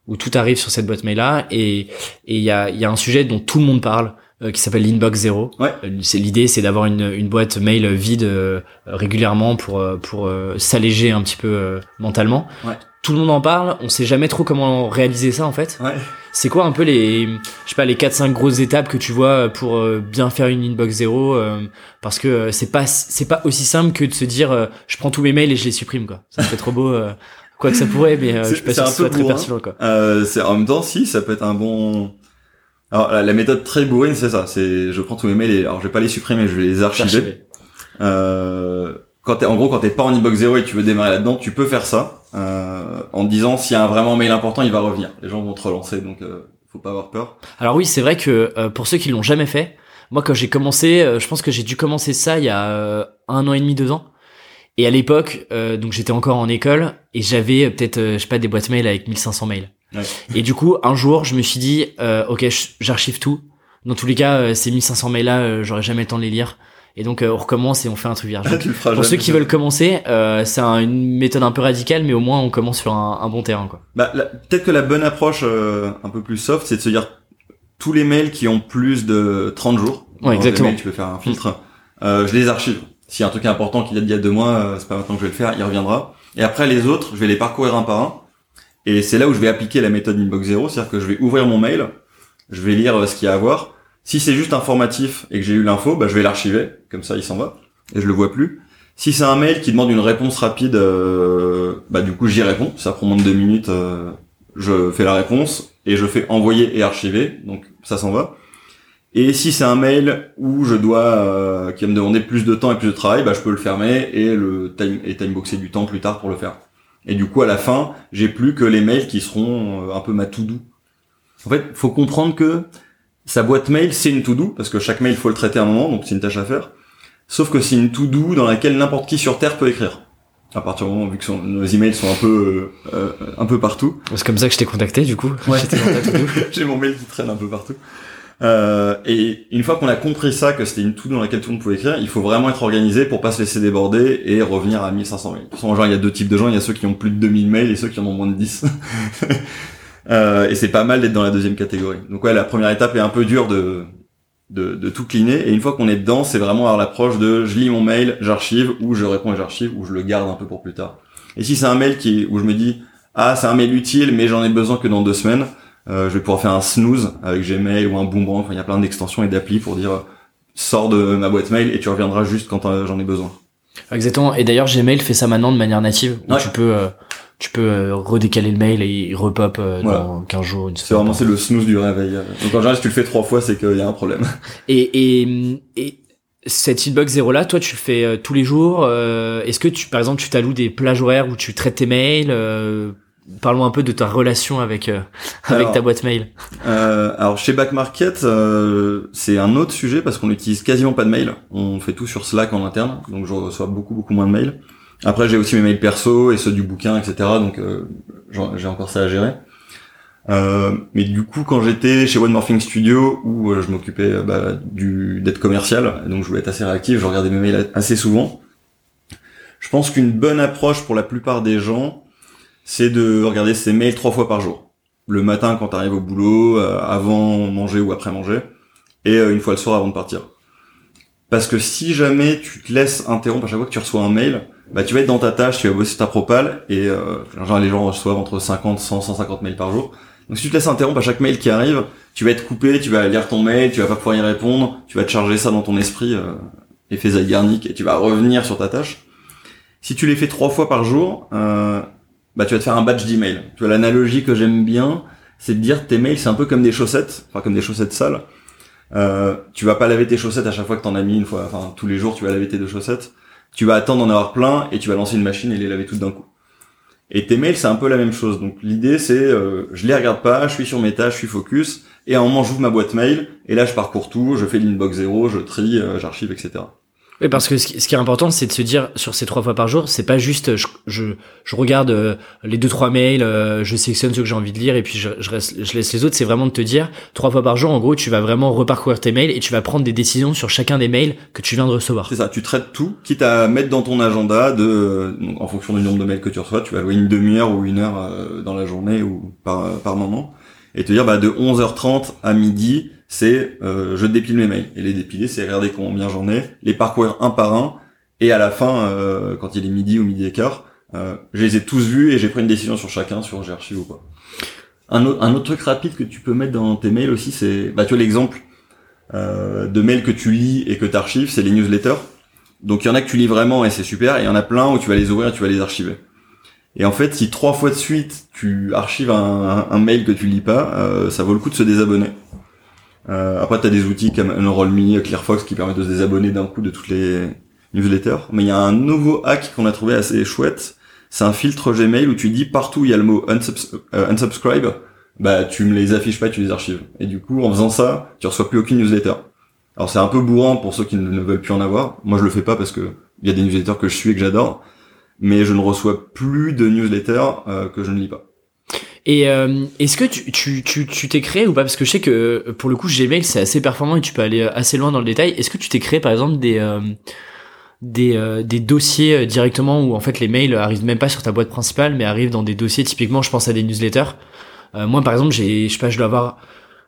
où tout arrive sur cette boîte mail là et et il y a y a un sujet dont tout le monde parle qui s'appelle l'inbox zéro. Ouais. Euh, C'est l'idée, c'est d'avoir une, une boîte mail vide euh, régulièrement pour euh, pour euh, s'alléger un petit peu euh, mentalement. Ouais. Tout le monde en parle, on sait jamais trop comment réaliser ça en fait. Ouais. C'est quoi un peu les je sais pas les 4 5 grosses étapes que tu vois pour euh, bien faire une inbox zéro euh, parce que euh, c'est pas c'est pas aussi simple que de se dire euh, je prends tous mes mails et je les supprime quoi. Ça fait trop beau euh, quoi que ça pourrait mais euh, je suis pas sûr que ce soit très bourrin. pertinent quoi. Euh, c'est en même temps si ça peut être un bon alors la, la méthode très bourrine c'est ça. C'est je prends tous mes mails et alors je vais pas les supprimer je vais les archiver. Euh, quand t'es en gros quand t'es pas en inbox zéro et que tu veux démarrer là-dedans tu peux faire ça euh, en te disant s'il y a un vraiment mail important il va revenir. Les gens vont te relancer donc euh, faut pas avoir peur. Alors oui, c'est vrai que euh, pour ceux qui l'ont jamais fait, moi quand j'ai commencé, euh, je pense que j'ai dû commencer ça il y a euh, un an et demi, deux ans. Et à l'époque, euh, donc j'étais encore en école et j'avais euh, peut-être, euh, je sais pas, des boîtes mail avec 1500 mails. Ouais. Et du coup, un jour, je me suis dit, euh, ok, j'archive tout. Dans tous les cas, euh, ces 1500 mails là, euh, j'aurais jamais le temps de les lire. Et donc, euh, on recommence et on fait un truc vierge. Pour jamais. ceux qui veulent commencer, euh, c'est un- une méthode un peu radicale, mais au moins on commence sur un, un bon terrain, quoi. Bah, la- peut-être que la bonne approche euh, un peu plus soft, c'est de se dire tous les mails qui ont plus de 30 jours. Ouais, exactement. mails, tu peux faire un filtre. euh, je les archive. S'il y a un truc important qui date d'il y a deux mois, euh, c'est pas maintenant que je vais le faire, il reviendra. Et après les autres, je vais les parcourir un par un. Et c'est là où je vais appliquer la méthode inbox zero, c'est-à-dire que je vais ouvrir mon mail, je vais lire euh, ce qu'il y a à voir. Si c'est juste informatif et que j'ai eu l'info, bah, je vais l'archiver, comme ça il s'en va, et je le vois plus. Si c'est un mail qui demande une réponse rapide, euh, bah du coup j'y réponds, ça prend moins de deux minutes, euh, je fais la réponse et je fais envoyer et archiver, donc ça s'en va. Et si c'est un mail où je dois, euh, qui va me demander plus de temps et plus de travail, bah je peux le fermer et le time et timeboxer du temps plus tard pour le faire. Et du coup à la fin, j'ai plus que les mails qui seront euh, un peu ma to do. En fait, faut comprendre que sa boîte mail c'est une to do parce que chaque mail faut le traiter à un moment, donc c'est une tâche à faire. Sauf que c'est une to do dans laquelle n'importe qui sur Terre peut écrire. À partir du moment vu que son- nos emails sont un peu euh, euh, un peu partout. C'est comme ça que je t'ai contacté, du coup. Ouais. To-do. J'ai mon mail qui traîne un peu partout. Euh, et une fois qu'on a compris ça, que c'était une to-do dans laquelle tout le monde pouvait écrire, il faut vraiment être organisé pour pas se laisser déborder et revenir à 1500 mails. Façon, genre, il y a deux types de gens. Il y a ceux qui ont plus de 2000 mails et ceux qui en ont moins de 10. euh, et c'est pas mal d'être dans la deuxième catégorie. Donc ouais, la première étape est un peu dure de, de, de tout cleaner. Et une fois qu'on est dedans, c'est vraiment avoir l'approche de je lis mon mail, j'archive, ou je réponds et j'archive, ou je le garde un peu pour plus tard. Et si c'est un mail qui, où je me dis, ah, c'est un mail utile, mais j'en ai besoin que dans deux semaines, je vais pouvoir faire un snooze avec Gmail ou un boomerang. Enfin, il y a plein d'extensions et d'applis pour dire, euh, sors de ma boîte mail et tu reviendras juste quand euh, j'en ai besoin. Exactement. Et d'ailleurs, Gmail fait ça maintenant de manière native. où Ouais. Tu peux, euh, tu peux euh, redécaler le mail et il repop euh, Voilà. dans 15 jours, une C'est vraiment, c'est le snooze du réveil. euh. Donc en général, si tu le fais trois fois, c'est qu'il y a un problème. Et, et, et cette inbox zéro là, toi, tu le fais euh, tous les jours. euh, Est-ce que tu, par exemple, tu t'alloues des plages horaires où tu traites tes mails euh, Parlons un peu de ta relation avec euh, avec Alors, ta boîte mail. Euh, alors chez Back Market, euh, c'est un autre sujet parce qu'on n'utilise quasiment pas de mail. On fait tout sur Slack en interne, donc je reçois beaucoup beaucoup moins de mails. Après j'ai aussi mes mails perso et ceux du bouquin, etc. Donc euh, j'ai encore ça à gérer. Euh, mais du coup, quand j'étais chez One Morphing Studio, où euh, je m'occupais bah, du d'être commercial, donc je voulais être assez réactif, je regardais mes mails assez souvent. Je pense qu'une bonne approche pour la plupart des gens, c'est de regarder ses mails trois fois par jour. Le matin quand tu arrives au boulot, euh, avant manger ou après manger, et euh, une fois le soir avant de partir. Parce que si jamais tu te laisses interrompre à chaque fois que tu reçois un mail, bah tu vas être dans ta tâche, tu vas bosser ta propale, et euh, les gens reçoivent entre 50, 100, 150 mails par jour. Donc si tu te laisses interrompre à chaque mail qui arrive, tu vas être coupé, tu vas lire ton mail, tu vas pas pouvoir y répondre, tu vas te charger ça dans ton esprit, euh, effet Zeigarnik, et tu vas revenir sur ta tâche. Si tu les fais trois fois par jour, euh, bah tu vas te faire un batch d'emails. Tu vois l'analogie que j'aime bien, c'est de dire tes mails c'est un peu comme des chaussettes, enfin comme des chaussettes sales. Euh, tu vas pas laver tes chaussettes à chaque fois que t'en as mis une fois, enfin tous les jours tu vas laver tes deux chaussettes. Tu vas attendre d'en avoir plein et tu vas lancer une machine et les laver toutes d'un coup. Et tes mails c'est un peu la même chose. Donc l'idée c'est euh, je les regarde pas, je suis sur mes tâches, je suis focus et à un moment j'ouvre ma boîte mail et là je parcours tout, je fais l'inbox zéro, je trie, euh, j'archive, etc. Oui, parce que ce qui, est important, c'est de se dire sur ces trois fois par jour, c'est pas juste je, je, je regarde euh, les deux trois mails, euh, je sélectionne ceux que j'ai envie de lire et puis je, je, reste- je laisse les autres. C'est vraiment de te dire trois fois par jour, en gros, tu vas vraiment reparcourir tes mails et tu vas prendre des décisions sur chacun des mails que tu viens de recevoir. C'est ça, tu traites tout, quitte à mettre dans ton agenda de, en fonction du nombre de mails que tu reçois, tu vas louer une demi-heure ou une heure euh, dans la journée ou par, par moment, et te dire bah de 11h30 à midi, c'est euh, je dépile mes mails. Et les dépiler, c'est regarder combien j'en ai, les parcourir un par un, et à la fin, euh, quand il est midi ou midi et quart, euh, je les ai tous vus et j'ai pris une décision sur chacun, sur j'ai archivé ou pas. Un autre, un autre truc rapide que tu peux mettre dans tes mails aussi, c'est, bah tu vois l'exemple de mails que tu lis et que tu archives, c'est les newsletters. Donc il y en a que tu lis vraiment et c'est super, et il y en a plein où tu vas les ouvrir et tu vas les archiver. Et en fait, si trois fois de suite tu archives un, mail que tu lis pas, ça vaut le coup de se désabonner. Euh, après, tu as des outils comme Unroll.me, Clearfox qui permettent de se désabonner d'un coup de toutes les newsletters. Mais il y a un nouveau hack qu'on a trouvé assez chouette. C'est un filtre Gmail où tu dis partout il y a le mot euh, unsubscribe, bah tu me les affiches pas, tu les archives. Et du coup, en faisant ça, tu reçois plus aucune newsletter. Alors c'est un peu bourrant pour ceux qui ne ne veulent plus en avoir. Moi, je le fais pas parce que il y a des newsletters que je suis et que j'adore, mais je ne reçois plus de newsletters euh, que je ne lis pas. Et euh, est-ce que tu tu tu tu t'es créé ou pas? Parce que je sais que euh, pour le coup Gmail c'est assez performant et tu peux aller assez loin dans le détail. Est-ce que tu t'es créé par exemple des des, des dossiers directement où en fait les mails arrivent même pas sur ta boîte principale mais arrivent dans des dossiers? Typiquement je pense à des newsletters. moi par exemple j'ai je sais pas je dois avoir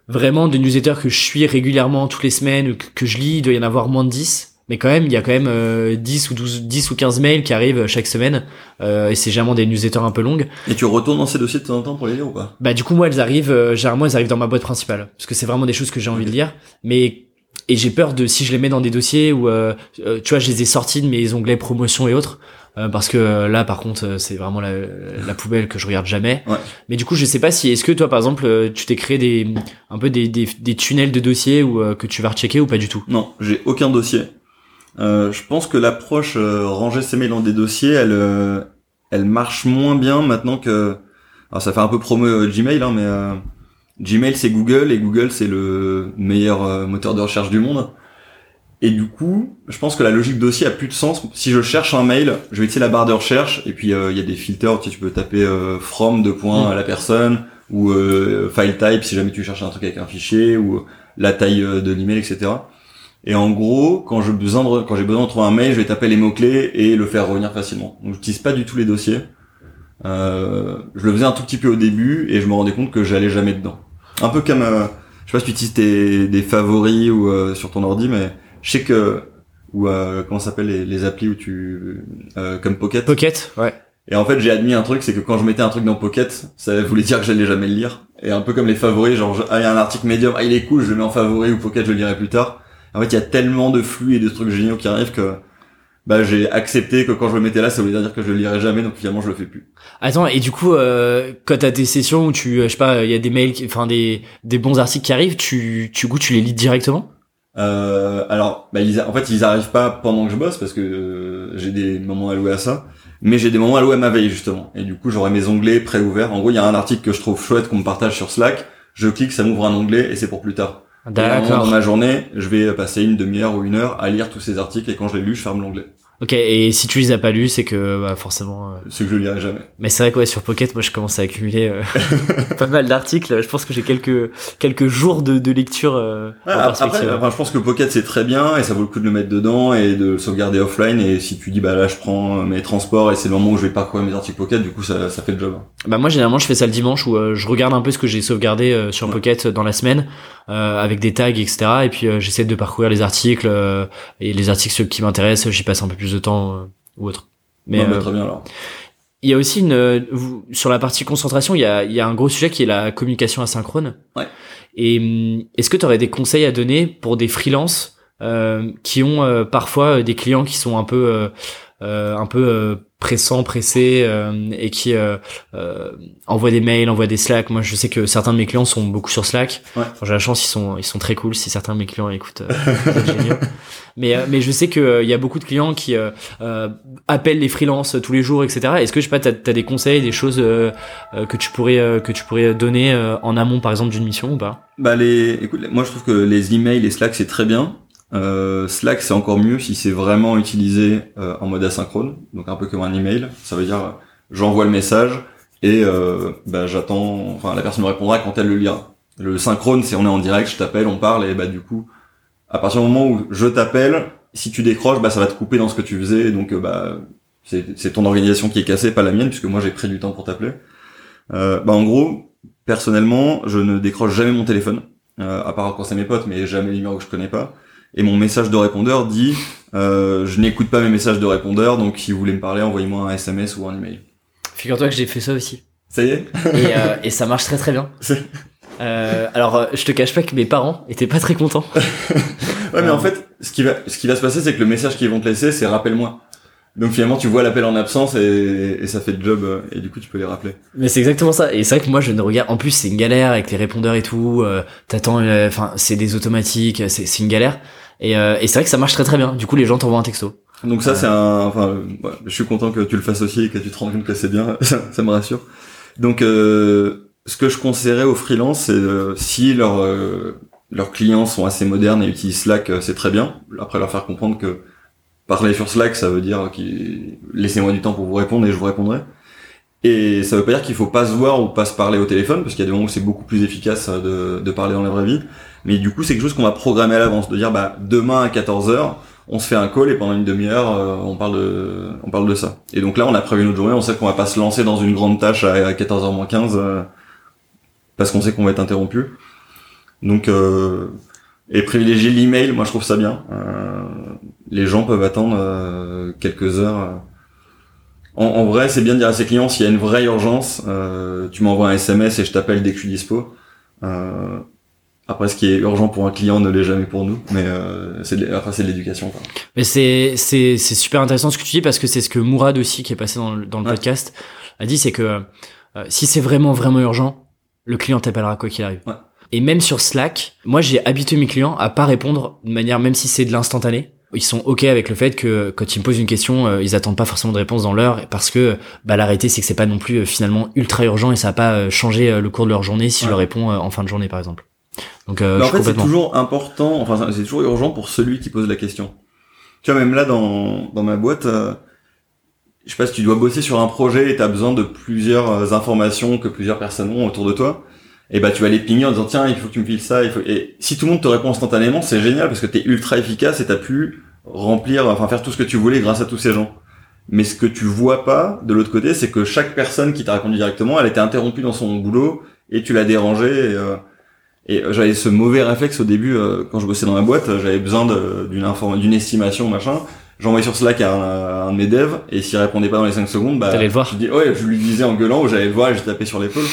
vraiment des newsletters que je suis régulièrement toutes les semaines que, que je lis il doit y en avoir moins de 10 mais quand même il y a quand même euh, 10 ou 12 10 ou 15 mails qui arrivent chaque semaine euh, et c'est généralement des newsletters un peu longues. Et tu retournes dans ces dossiers de temps en temps pour les lire ou pas? Bah du coup moi elles arrivent euh, généralement elles arrivent dans ma boîte principale parce que c'est vraiment des choses que j'ai envie de lire. Mais et j'ai peur de si je les mets dans des dossiers où euh, euh, tu vois je les ai sortis de mes onglets promotion et autres euh, parce que là par contre c'est vraiment la, la poubelle que je regarde jamais. Ouais. mais du coup je sais pas si est-ce que toi par exemple tu t'es créé des un peu des, des, des tunnels de dossiers ou euh, que tu vas rechecker ou pas du tout? Non, j'ai aucun dossier. Euh, je pense que l'approche euh, ranger ses mails dans des dossiers, elle, euh, elle marche moins bien maintenant que. Alors ça fait un peu promo euh, Gmail, hein, mais euh, Gmail c'est Google et Google c'est le meilleur moteur de recherche du monde. Et du coup, je pense que la logique dossier a plus de sens. Si je cherche un mail, je vais utiliser la barre de recherche et puis il y a des filtres. Tu, tu peux taper from de points à la personne ou file type si jamais tu cherches un truc avec un fichier ou la taille de l'email, etc. Et en gros, quand j'ai besoin de, quand j'ai besoin de trouver un mail, je vais taper les mots-clés et le faire revenir facilement. Donc j'utilise pas du tout les dossiers. Euh, je le faisais un tout petit peu au début et je me rendais compte que j'allais jamais dedans. Un peu comme, euh, je sais pas si tu utilises tes, des favoris ou euh, sur ton ordi, mais je sais que, ou euh, comment ça s'appelle les, les applis où tu, euh, comme Pocket. Pocket ouais Et en fait, j'ai admis un truc, c'est que quand je mettais un truc dans Pocket, ça voulait dire que j'allais jamais le lire. Et un peu comme les favoris, genre, je- ah, il y a un article médium, ah, il est cool, je le mets en favori ou Pocket, je le lirai plus tard. En fait, il y a tellement de flux et de trucs géniaux qui arrivent que, bah, j'ai accepté que quand je le mettais là, ça voulait dire que je le lirais jamais, donc finalement, je le fais plus. Attends, et du coup, euh, quand t'as des sessions où tu, euh, je sais pas, il y a des mails, enfin des, des bons articles qui arrivent, tu, tu goûtes, tu les lis directement? Euh, alors, bah, ils, en fait, ils arrivent pas pendant que je bosse parce que euh, j'ai des moments alloués à ça. Mais j'ai des moments alloués à ma veille, justement. Et du coup, j'aurai mes onglets pré-ouverts. En gros, il y a un article que je trouve chouette qu'on me partage sur Slack. Je clique, ça m'ouvre un onglet et c'est pour plus tard. Moment Dans ma journée, je vais passer une demi-heure ou une heure à lire tous ces articles et quand je les lu, je ferme l'onglet. Ok, et si tu les as pas lus, c'est que bah, forcément. euh, Ce que je lirai jamais. Mais c'est vrai que ouais, sur Pocket, moi, je commence à accumuler euh, pas mal d'articles. Je pense que j'ai quelques quelques jours de, de lecture. euh, en Ouais, après, enfin, je pense que Pocket c'est très bien et ça vaut le coup de le mettre dedans et de le sauvegarder offline. Et si tu dis bah là je prends mes transports et c'est le moment où je vais parcourir mes articles Pocket, du coup ça, ça fait le job. Bah moi généralement je fais ça le dimanche où euh, je regarde un peu ce que j'ai sauvegardé euh, sur Ouais. Pocket dans la semaine euh, avec des tags etc et puis euh, j'essaie de parcourir les articles euh, et les articles ceux qui m'intéressent j'y passe un peu plus de temps euh, ou autre. Mais euh, très bien alors. il y a aussi une euh, sur la partie concentration il y a il y a un gros sujet qui est la communication asynchrone. Ouais. Et hum, est-ce que tu aurais des conseils à donner pour des freelances euh, qui ont euh, parfois euh, des clients qui sont un peu euh, euh, un peu euh, pressants, pressés euh, et qui euh, euh, envoient des mails, envoient des Slack. Moi, je sais que certains de mes clients sont beaucoup sur Slack. Ouais. J'ai la chance, ils sont ils sont très cool. Si certains de mes clients écoutent, euh, géniaux. Mais euh, mais je sais que euh, il y a beaucoup de clients qui euh, euh, appellent les freelances tous les jours, etc. Est-ce que je sais pas, t'as as des conseils, des choses euh, euh, que tu pourrais euh, que tu pourrais donner euh, en amont, par exemple, d'une mission ou pas? Bah les, écoute, moi je trouve que les emails et Slack c'est très bien. Euh, Slack c'est encore mieux si c'est vraiment utilisé euh, en mode asynchrone, donc un peu comme un email. Ça veut dire j'envoie le message et euh, bah, j'attends, enfin la personne me répondra quand elle le lira. Le synchrone c'est on est en direct, je t'appelle, on parle et bah du coup à partir du moment où je t'appelle, si tu décroches, bah ça va te couper dans ce que tu faisais, donc euh, bah c'est ton organisation qui est cassée, pas la mienne puisque moi j'ai pris du temps pour t'appeler. Bah en gros personnellement, je ne décroche jamais mon téléphone, à part quand c'est mes potes, mais jamais les numéros que je connais pas. Et mon message de répondeur dit euh, je n'écoute pas mes messages de répondeur, donc si vous voulez me parler, envoyez-moi un SMS ou un email. Figure-toi que j'ai fait ça aussi. Ça y est Et, euh, et ça marche très très bien. Euh, alors, euh, je te cache pas que mes parents étaient pas très contents. Ouais, mais en fait, ce qui va, ce qui va se passer, c'est que le message qu'ils vont te laisser, c'est rappelle-moi. Donc finalement, tu vois l'appel en absence et, et ça fait le job, euh, et du coup, tu peux les rappeler. Mais c'est exactement ça. Et c'est vrai que moi, je ne regarde. En plus, c'est une galère avec les répondeurs et tout. Euh, T'attends. euh, Enfin, c'est des automatiques. C'est c'est une galère. Et, euh, et c'est vrai que ça marche très très bien. Du coup, les gens t'envoient un texto. Donc ça, c'est un, enfin, euh, ouais, je suis content que tu le fasses aussi et que tu te rendes compte que c'est bien. ça, ça me rassure. Donc, euh, ce que je conseillerais aux freelances, c'est euh, si leurs euh, leurs clients sont assez modernes et utilisent Slack, euh, c'est très bien. Après, leur faire comprendre que parler sur Slack, ça veut dire qu'ils laissez-moi du temps pour vous répondre et je vous répondrai. Et ça veut pas dire qu'il faut pas se voir ou pas se parler au téléphone, parce qu'il y a des moments où c'est beaucoup plus efficace de, de parler dans la vraie vie. Mais du coup, c'est quelque chose qu'on va programmer à l'avance, de dire bah demain à 14h, on se fait un call et pendant une demi-heure, euh, on parle de on parle de ça. Et donc là, on a prévu notre journée, on sait qu'on va pas se lancer dans une grande tâche à 14h moins 15 euh, parce qu'on sait qu'on va être interrompu. Donc euh, et privilégier l'email, moi je trouve ça bien. les gens peuvent attendre quelques heures en, vrai, c'est bien de dire à ses clients s'il y a une vraie urgence, euh, tu m'envoies un SMS et je t'appelle dès que je suis dispo. Euh, après, ce qui est urgent pour un client ne l'est jamais pour nous, mais euh, c'est de, après c'est de l'éducation. Mais c'est c'est c'est super intéressant ce que tu dis parce que c'est ce que Mourad aussi qui est passé dans le, dans le podcast a dit, c'est que euh, si c'est vraiment vraiment urgent, le client t'appellera quoi qu'il arrive. Ouais. Et même sur Slack, moi j'ai habitué mes clients à pas répondre de manière, même si c'est de l'instantané, ils sont ok avec le fait que quand ils me posent une question, euh, ils attendent pas forcément de réponse dans l'heure parce que bah l'arrêté c'est que c'est pas non plus euh, finalement ultra urgent et ça va pas euh, changer le cours de leur journée si je leur réponds en fin de journée par exemple. Donc en fait c'est toujours important, enfin c'est toujours urgent pour celui qui pose la question. Tu vois même là dans dans ma boîte, je sais pas si tu dois bosser sur un projet et t'as besoin de plusieurs informations que plusieurs personnes ont autour de toi et bah tu vas les pinguer en disant tiens il faut que tu me files ça il faut et si tout le monde te répond instantanément c'est génial parce que t'es ultra efficace et t'as pu remplir enfin faire tout ce que tu voulais grâce à tous ces gens mais ce que tu vois pas de l'autre côté c'est que chaque personne qui t'a répondu directement elle était interrompue dans son boulot et tu l'as dérangé et, euh, et j'avais ce mauvais réflexe au début euh, quand je bossais dans ma boîte j'avais besoin d'une information d'une estimation machin. J'envoyais sur Slack à un, un, de mes devs et s'il répondait pas dans les 5 secondes bah le voir. je dis ouais je lui disais en gueulant ou j'allais le voir et je tapais sur l'épaule.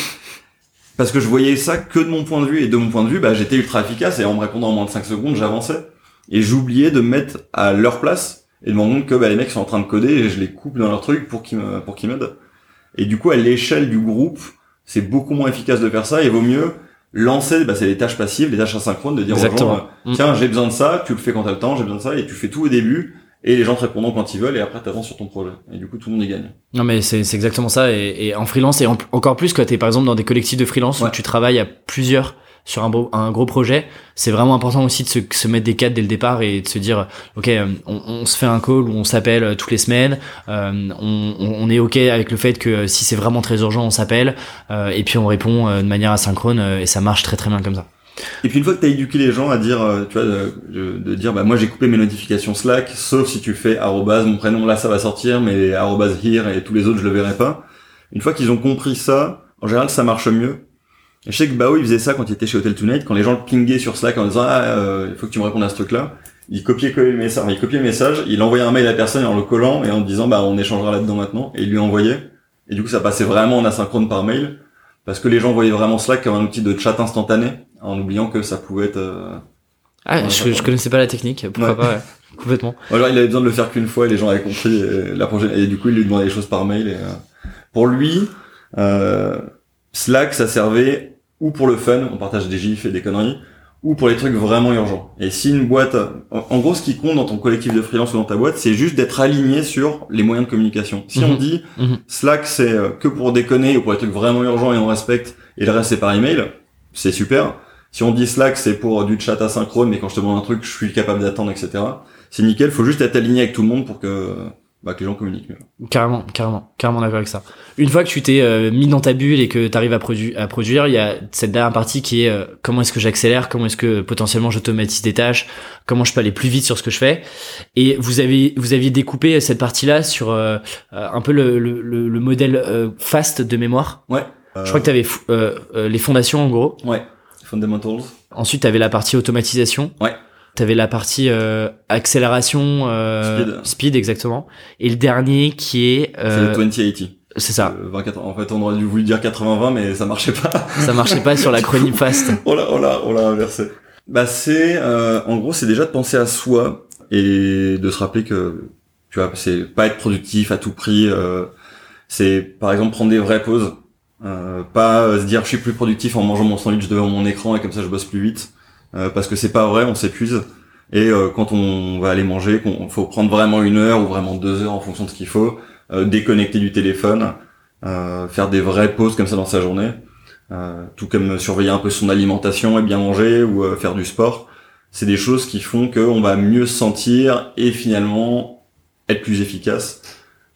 Parce que je voyais ça que de mon point de vue et de mon point de vue bah j'étais ultra efficace et en me répondant en moins de 5 secondes j'avançais. Et j'oubliais de me mettre à leur place et de me rendre compte que bah, les mecs sont en train de coder et je les coupe dans leur truc pour qu'ils me, pour qu'ils m'aident. Et du coup à l'échelle du groupe c'est beaucoup moins efficace de faire ça et vaut mieux lancer bah c'est les tâches passives les tâches asynchrones de dire aux gens euh, tiens j'ai besoin de ça tu le fais quand t'as le temps j'ai besoin de ça et tu fais tout au début et les gens te répondront quand ils veulent et après t'avances sur ton projet. Et du coup tout le monde y gagne. Non mais c'est c'est exactement ça et, et en freelance et encore plus quand t'es par exemple dans des collectifs de freelance où tu travailles à plusieurs sur un, beau, un gros projet c'est vraiment important aussi de se, se, mettre des cadres dès le départ et de se dire ok on, on se fait un call où on s'appelle euh, toutes les semaines euh, on, on, est ok avec le fait que si c'est vraiment très urgent on s'appelle euh, et puis on répond euh, de manière asynchrone et ça marche très très bien comme ça et puis une fois que tu as éduqué les gens à dire, euh, tu vois, de, de, dire, bah moi j'ai coupé mes notifications Slack, sauf si tu fais arrobase, mon prénom là ça va sortir, mais arrobase here et tous les autres je le verrai pas. Une fois qu'ils ont compris ça, en général ça marche mieux. Je sais que Bao il faisait ça quand il était chez Hotel Tonight, quand les gens le pinguaient sur Slack en disant ah euh, il faut que tu me répondes à ce truc là. Il copiait le message, il copiait le message, il envoyait un mail à la personne en le collant et en disant bah on échangera là-dedans maintenant et il lui envoyait. Et du coup ça passait vraiment en asynchrone par mail parce que les gens voyaient vraiment Slack comme un outil de chat instantané en oubliant que ça pouvait être. Euh, ah, je, je, connaissais pas la technique, pourquoi pas, ouais. complètement. Alors il avait besoin de le faire qu'une fois et les gens avaient compris et, la prochaine et du coup il lui demandait des choses par mail et euh, pour lui euh, Slack ça servait ou pour le fun, on partage des gifs et des conneries, ou pour les trucs vraiment urgents. Et si une boîte, en, gros, ce qui compte dans ton collectif de freelance ou dans ta boîte, c'est juste d'être aligné sur les moyens de communication. Si on mhm. dit mhm. Slack c'est euh, que pour déconner ou pour les trucs vraiment urgents et on respecte, et le reste c'est par email, c'est super. Si on dit Slack, c'est pour du chat asynchrone, mais quand je te demande un truc, je suis capable d'attendre, etc. C'est nickel. Faut juste être aligné avec tout le monde pour que, bah, que les gens communiquent mieux. Carrément, carrément, carrément d'accord avec ça. Une fois que tu t'es euh, mis dans ta bulle et que tu arrives à, à produire, il y a cette dernière partie qui est euh, comment est-ce que j'accélère, comment est-ce que potentiellement j'automatise des tâches, comment je peux aller plus vite sur ce que je fais. Et vous avez vous aviez découpé cette partie-là sur euh, un peu le, le, le modèle fast de mémoire. Ouais. Je crois que tu avais les fondations en gros. Ouais. Fundamentals. Ensuite, tu avais la partie automatisation. Ouais. Tu avais la partie euh, accélération, euh, speed. speed. exactement. Et le dernier qui est... Euh, c'est le 2080. C'est ça. en fait, on aurait dû voulu dire 80-20, mais ça marchait pas. ça marchait pas sur l'acronyme FAST. on l'a, on l'a, on l'a inversé. Bah c'est, euh, en gros, c'est déjà de penser à soi et de se rappeler que, tu vois, c'est pas être productif à tout prix. Euh, c'est, par exemple, prendre des vraies pauses. Euh, pas se dire je suis plus productif en mangeant mon sandwich devant mon écran et comme ça je bosse plus vite parce que c'est pas vrai on s'épuise et euh, quand on va aller manger qu'on faut prendre vraiment une heure ou vraiment deux heures en fonction de ce qu'il faut déconnecter du téléphone faire des vraies pauses comme ça dans sa journée tout comme surveiller un peu son alimentation et bien manger ou faire du sport c'est des choses qui font qu'on va mieux se sentir et finalement être plus efficace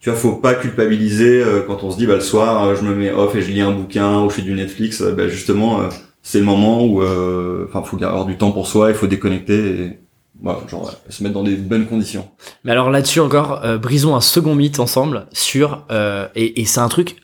tu vois, faut pas culpabiliser euh, quand on se dit bah le soir euh, je me mets off et je lis un bouquin ou je fais du Netflix. Euh, bah, justement, c'est le moment où, enfin, faut avoir du temps pour soi, il faut déconnecter et genre se mettre dans des bonnes conditions. Mais alors là-dessus encore, brisons un second mythe ensemble sur et, et c'est un truc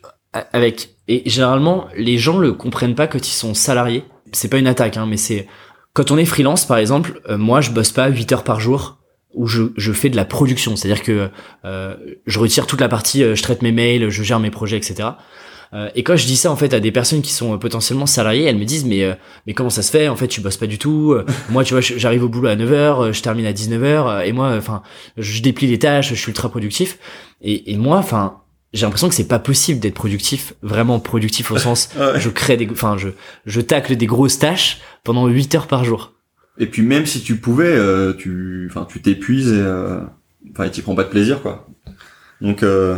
avec et généralement les gens le comprennent pas quand ils sont salariés. C'est pas une attaque, hein, mais c'est quand on est freelance par exemple, moi je bosse pas 8 heures par jour où je, je fais de la production, c'est-à-dire que euh, je retire toute la partie, euh, je traite mes mails, je gère mes projets, etc. Euh, et quand je dis ça en fait à des personnes qui sont potentiellement salariées, elles me disent mais euh, mais comment ça se fait? En fait, tu bosses pas du tout. moi, tu vois, j'arrive au boulot à 9h, je termine à 19h et moi enfin, je déplie les tâches, je suis ultra productif et, et moi enfin, j'ai l'impression que c'est pas possible d'être productif, vraiment productif au sens je crée des enfin je je tacle des grosses tâches pendant 8 heures par jour. Et puis même si tu pouvais, euh, tu, enfin, tu t'épuises et, euh, enfin, tu prends pas de plaisir, quoi. Donc, euh,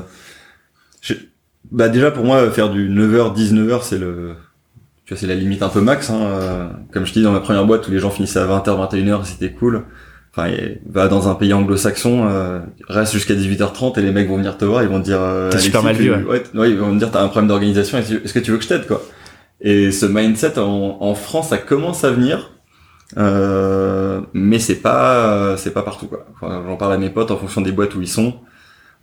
bah déjà pour moi, faire du 9h, 19h, c'est le, tu vois, c'est la limite un peu max. Hein. Euh, comme je dis dans ma première boîte, où les gens finissaient à 20h, 21h, c'était cool. Enfin, va dans un pays anglo-saxon, euh, reste jusqu'à 18h30 et les mecs vont venir te voir, ils vont te dire. Euh, T'as super mal vu. Ouais. ouais, ils vont me dire t'as un problème d'organisation. Est-ce que tu veux que je t'aide, quoi? Et ce mindset en, en France, ça commence à venir. Euh, mais c'est pas c'est pas partout quoi. Enfin, J'en parle à mes potes en fonction des boîtes où ils sont.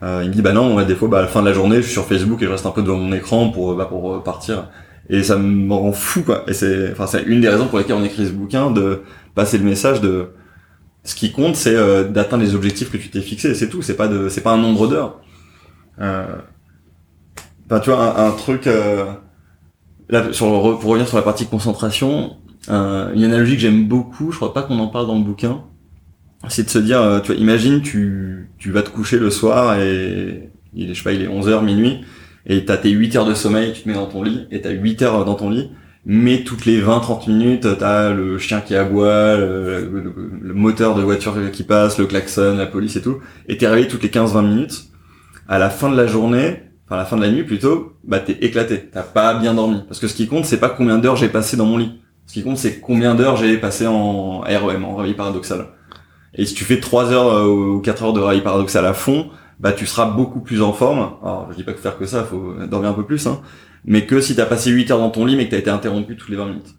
Euh, ils me disent bah non, des fois bah, à la fin de la journée, je suis sur Facebook et je reste un peu devant mon écran pour bah, pour partir. Et ça me rend fou quoi. Et c'est enfin c'est une des raisons pour lesquelles on écrit ce bouquin de passer le message de ce qui compte c'est euh, d'atteindre les objectifs que tu t'es fixé. C'est tout. C'est pas de c'est pas un nombre d'heures. Euh, enfin tu vois un, truc euh, là pour revenir sur la partie concentration euh, une analogie que j'aime beaucoup, je crois pas qu'on en parle dans le bouquin, c'est de se dire, euh, tu vois, imagine tu, tu vas te coucher le soir et il est, je sais pas, il est 11h, minuit, et t'as tes 8 heures de sommeil, tu te mets dans ton lit, et t'as 8 heures dans ton lit, mais toutes les 20-30 minutes, t'as le chien qui aboie, le, le, moteur de voiture qui passe, le klaxon, la police et tout, et t'es réveillé toutes les 15-20 minutes. À la fin de la journée, enfin à la fin de la nuit plutôt, bah t'es éclaté, t'as pas bien dormi. Parce que ce qui compte, c'est pas combien d'heures j'ai passé dans mon lit. Ce qui compte, c'est combien d'heures j'ai passé en REM, en réveil paradoxal. Et si tu fais 3 heures euh, ou 4 heures de réveil paradoxal à fond, bah tu seras beaucoup plus en forme. Alors je dis pas que faire que ça, faut dormir un peu plus, hein. Mais que si t'as passé 8 heures dans ton lit, mais que t'as été interrompu toutes les 20 minutes.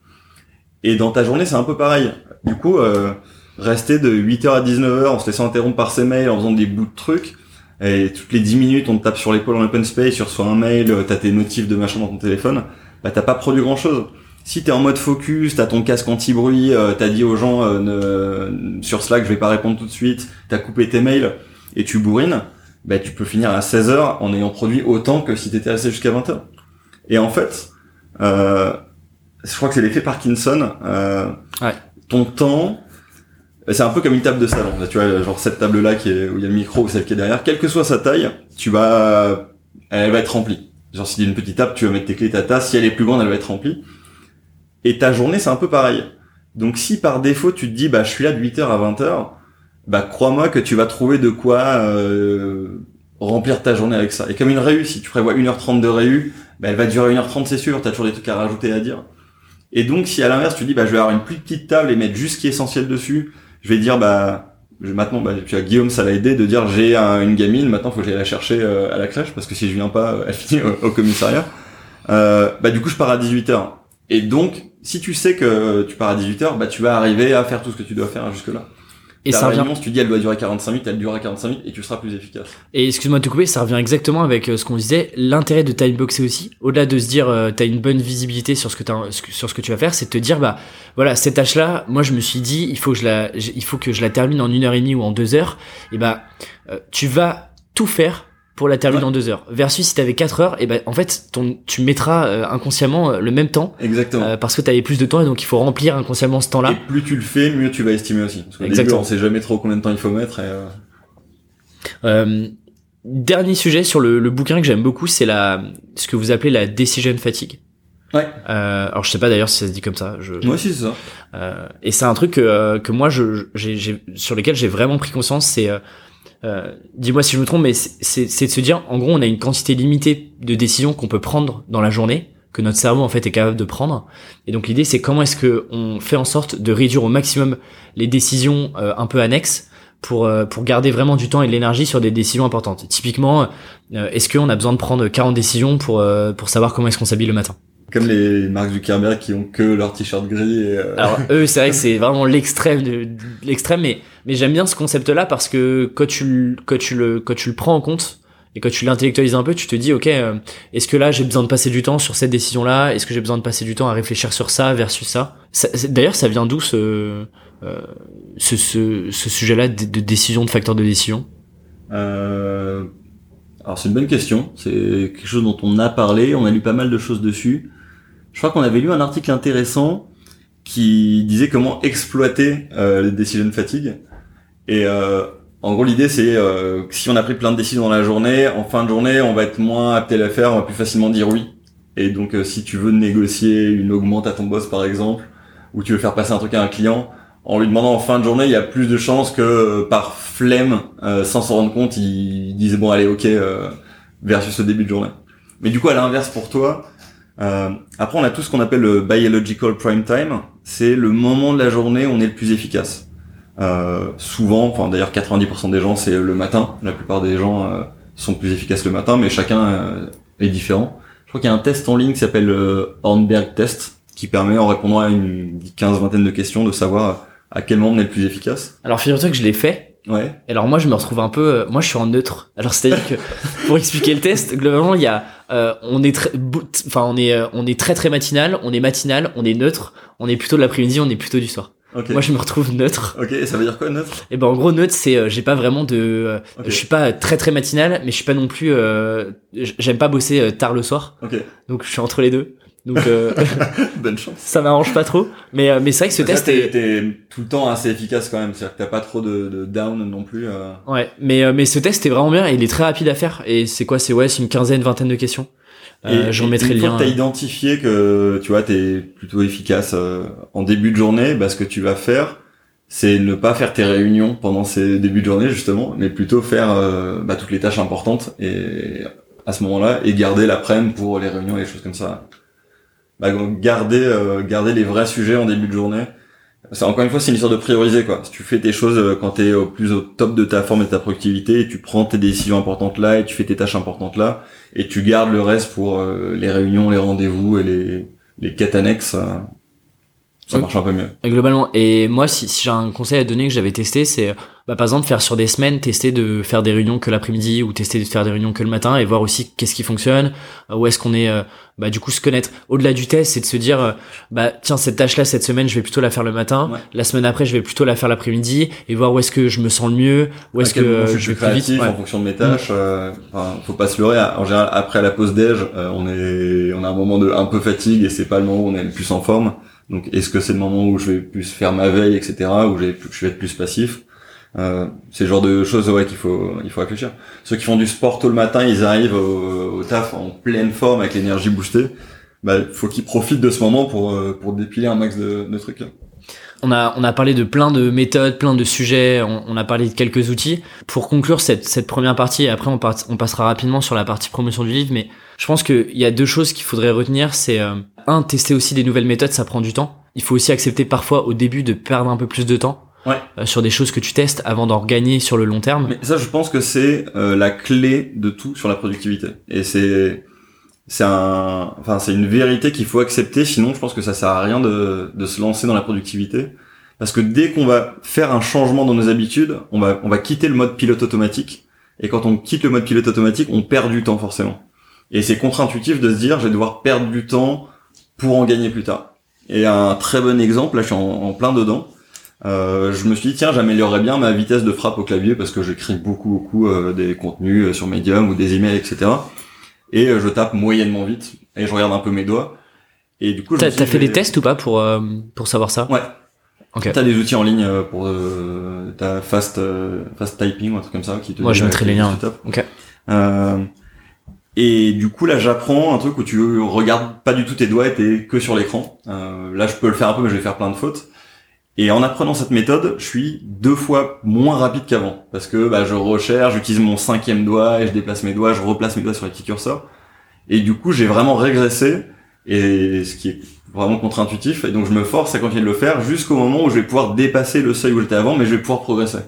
Et dans ta journée, c'est un peu pareil. Du coup, euh, rester de 8h à 19h en se laissant interrompre par ses mails, en faisant des bouts de trucs, et toutes les 10 minutes, on te tape sur l'épaule en open space, tu reçois un mail, t'as tes notifs de machin dans ton téléphone, bah t'as pas produit grand chose si t'es en mode focus, t'as ton casque anti-bruit, euh, t'as dit aux gens euh, ne, sur Slack je vais pas répondre tout de suite, t'as coupé tes mails et tu bourrines, bah tu peux finir à 16h en ayant produit autant que si t'étais resté jusqu'à 20h. Et en fait, euh, je crois que c'est l'effet Parkinson. Euh, ouais. Ton temps, c'est un peu comme une table de salon. tu vois, genre cette table là qui est, où il y a le micro ou celle qui est derrière, quelle que soit sa taille, tu vas, elle va être remplie. Genre si t'es une petite table, tu vas mettre tes clés, ta tasse. Si elle est plus grande, elle va être remplie. Et ta journée, c'est un peu pareil. Donc si par défaut tu te dis bah je suis là de 8h à 20h, bah crois-moi que tu vas trouver de quoi euh, remplir ta journée avec ça. Et comme une réu, si tu prévois 1h30 de réu, bah elle va durer 1h30 c'est sûr, t'as toujours des trucs à rajouter à dire. Et donc si à l'inverse tu dis bah je vais avoir une plus petite table et mettre juste ce qui est essentiel dessus, je vais dire bah je, maintenant bah, tu as Guillaume ça l'a aidé de dire j'ai une gamine, maintenant faut que j'aille la chercher euh, à la crèche parce que si je viens pas elle finit au, au commissariat. Euh, bah du coup je pars à 18h. Et donc si tu sais que tu pars à 18h, bah tu vas arriver à faire tout ce que tu dois faire jusque là. Et ça revient. Si tu dis elle doit durer 45 minutes, elle durera 45 minutes et tu seras plus efficace. Et excuse-moi de te couper, ça revient exactement avec euh, ce qu'on disait. L'intérêt de timeboxer aussi, au-delà de se dire euh, t'as une bonne visibilité sur ce que as, sur ce que tu vas faire, c'est de te dire bah voilà cette tâche là, moi je me suis dit il faut que je la, il faut que je la termine en une heure et demie ou en deux heures. Et bah euh, tu vas tout faire pour la terminer en deux heures. Versus si t'avais quatre heures, et ben en fait ton, tu mettras euh, inconsciemment euh, le même temps. Exactement. Euh, parce que t'avais plus de temps et donc il faut remplir inconsciemment ce temps-là. Et plus tu le fais, mieux tu vas estimer aussi. Parce Exactement. Début, on sait jamais trop combien de temps il faut mettre. dernier sujet sur le, le bouquin que j'aime beaucoup, c'est la ce que vous appelez la decision fatigue. Ouais. alors je sais pas d'ailleurs si ça se dit comme ça. Je... Moi aussi c'est ça. et c'est un truc que, que moi je, j'ai, sur lequel j'ai vraiment pris conscience, c'est euh, dis-moi si je me trompe, mais c'est de se dire, en gros, on a une quantité limitée de décisions qu'on peut prendre dans la journée, que notre cerveau en fait est capable de prendre. Et donc l'idée, c'est comment est-ce que on fait en sorte de réduire au maximum les décisions euh, un peu annexes pour euh, pour garder vraiment du temps et de l'énergie sur des décisions importantes. Typiquement, euh, est-ce qu'on a besoin de prendre 40 décisions pour euh, pour savoir comment est-ce qu'on s'habille le matin? Comme les Mark Zuckerberg qui ont que leur t-shirt gris. Et, euh, Alors eux, c'est vrai que c'est vraiment l'extrême de l'extrême, mais mais j'aime bien ce concept-là parce que quand tu le- quand tu le quand tu le prends en compte et quand tu l'intellectualises un peu, tu te dis ok, euh, est-ce que là j'ai besoin de passer du temps sur cette décision-là? Est-ce que j'ai besoin de passer du temps à réfléchir sur ça versus ça, D'ailleurs, ça vient d'où ce euh, ce, ce, sujet-là de, de décision, de facteur de décision? Euh, alors c'est une bonne question. C'est quelque chose dont on a parlé. On a lu pas mal de choses dessus. Je crois qu'on avait lu un article intéressant qui disait comment exploiter euh, les décisions fatigue. Et euh, en gros, l'idée c'est euh, que si on a pris plein de décisions dans la journée, en fin de journée, on va être moins apte à la faire, on va plus facilement dire oui. Et donc, euh, si tu veux négocier une augmente à ton boss, par exemple, ou tu veux faire passer un truc à un client, en lui demandant en fin de journée, il y a plus de chances que euh, par flemme, euh, sans s'en rendre compte, il disait bon allez ok euh, versus le début de journée. Mais du coup à l'inverse pour toi, euh, après on a tout ce qu'on appelle le biological prime time, c'est le moment de la journée où on est le plus efficace. Euh, souvent, enfin d'ailleurs 90% des gens c'est le matin, la plupart des gens euh, sont plus efficaces le matin, mais chacun euh, est différent. Je crois qu'il y a un test en ligne qui s'appelle le Hornberg test, qui permet en répondant à une quinze vingtaine de questions de savoir à quel moment on est le plus efficace. Alors figure-toi que je l'ai fait. Ouais. Et alors moi je me retrouve un peu, euh, moi je suis en neutre. Alors c'est-à-dire que pour expliquer le test, globalement il y a, euh, on est très, enfin on est, euh, on est très très matinal, on est matinal, on est neutre, on est plutôt de l'après-midi, on est plutôt du soir. Ok. Moi je me retrouve neutre. Ok, et ça veut dire quoi neutre? Et ben en gros neutre c'est, euh, j'ai pas vraiment de, euh, je suis pas très très matinal, mais je suis pas non plus, euh, j'aime pas bosser euh, tard le soir, Ok, donc je suis entre les deux. Donc euh, bonne chance. ça m'arrange pas trop. Mais euh, mais c'est vrai que ce test t'es, est, t'es tout le temps assez efficace quand même, c'est-à-dire que t'as pas trop de, de down non plus. ouais, mais euh, mais ce test est vraiment bien et il est très rapide à faire. Et c'est quoi, c'est ouais, c'est une quinzaine, vingtaine de questions. Euh, et, je et remettrai une le lien. t'as identifié que tu vois t'es plutôt efficace euh, en début de journée, bah, ce que tu vas faire, c'est ne pas faire tes réunions pendant ces débuts de journée justement, mais plutôt faire euh, bah, toutes les tâches importantes et à ce moment-là et garder l'après-midi pour les réunions et les choses comme ça. Bah, garder euh, garder les vrais sujets en début de journée. C'est encore une fois c'est une histoire de prioriser quoi. Si tu fais tes choses euh, quand t'es au plus au top de ta forme et de ta productivité, tu prends tes décisions importantes là et tu fais tes tâches importantes là et tu gardes le reste pour euh, les réunions, les rendez-vous et les les quêtes annexes. euh, ça marche un peu mieux. Et Globalement. Et moi, si, si j'ai un conseil à donner que j'avais testé, c'est, bah, par exemple, faire sur des semaines, tester de faire des réunions que l'après-midi ou tester de faire des réunions que le matin et voir aussi qu'est-ce qui fonctionne, euh, où est-ce qu'on est, euh, bah, du coup, se connaître. Au-delà du test, c'est de se dire, euh, bah, tiens, cette tâche-là, cette semaine, je vais plutôt la faire le matin. Ouais. La semaine après, je vais plutôt la faire l'après-midi et voir où est-ce que je me sens le mieux, où est-ce que moment euh, je je suis vite. créatif Ouais. en fonction de mes tâches. euh, enfin, faut pas se leurrer. En général, après la pause déj, euh, on est, on a un moment de un peu fatigue et c'est pas le moment où on est le plus en forme. Donc, est-ce que c'est le moment où je vais plus faire ma veille, etc., où je vais, être plus passif? Euh, C'est le genre de choses ouais qu'il faut, il faut réfléchir. Ceux qui font du sport tôt le matin, ils arrivent au, taf en pleine forme avec l'énergie boostée. Bah, faut qu'ils profitent de ce moment pour euh, pour dépiler un max de, de trucs. On a, on a parlé de plein de méthodes, plein de sujets, on, on a parlé de quelques outils. Pour conclure cette, cette première partie, et après on, part- on passera rapidement sur la partie promotion du livre, mais je pense qu'il y a deux choses qu'il faudrait retenir, c'est euh, un, tester aussi des nouvelles méthodes, ça prend du temps. Il faut aussi accepter parfois au début de perdre un peu plus de temps Ouais. euh, sur des choses que tu testes avant d'en gagner sur le long terme. Mais ça, je pense que c'est euh, la clé de tout sur la productivité. Et c'est c'est un, enfin, c'est une vérité qu'il faut accepter. Sinon, je pense que ça sert à rien de, de se lancer dans la productivité. Parce que dès qu'on va faire un changement dans nos habitudes, on va, on va quitter le mode pilote automatique. Et quand on quitte le mode pilote automatique, on perd du temps forcément. Et c'est contre-intuitif de se dire, je vais devoir perdre du temps pour en gagner plus tard. Et un très bon exemple, là, je suis en, en plein dedans. Euh, je me suis dit tiens j'améliorerais bien ma vitesse de frappe au clavier parce que j'écris beaucoup beaucoup euh, des contenus euh, sur Medium ou des emails etc et euh, je tape moyennement vite et je regarde un peu mes doigts et du coup T'as t'as fait des tests ou pas pour, euh, pour savoir ça? Ouais Ok. t'as des outils en ligne euh, pour euh, ta fast euh, fast typing ou un truc comme ça qui te Moi, dit, je mettrai les liens. Ok. Euh, et du coup là j'apprends un truc où tu regardes pas du tout tes doigts et t'es que sur l'écran. Euh, là je peux le faire un peu mais je vais faire plein de fautes. Et en apprenant cette méthode, je suis deux fois moins rapide qu'avant. Parce que bah, je recherche, j'utilise mon cinquième doigt et je déplace mes doigts, je replace mes doigts sur les petits curseurs. Et du coup j'ai vraiment régressé, et ce qui est vraiment contre-intuitif. Et donc je me force à continuer de le faire jusqu'au moment où je vais pouvoir dépasser le seuil où j'étais avant, mais je vais pouvoir progresser.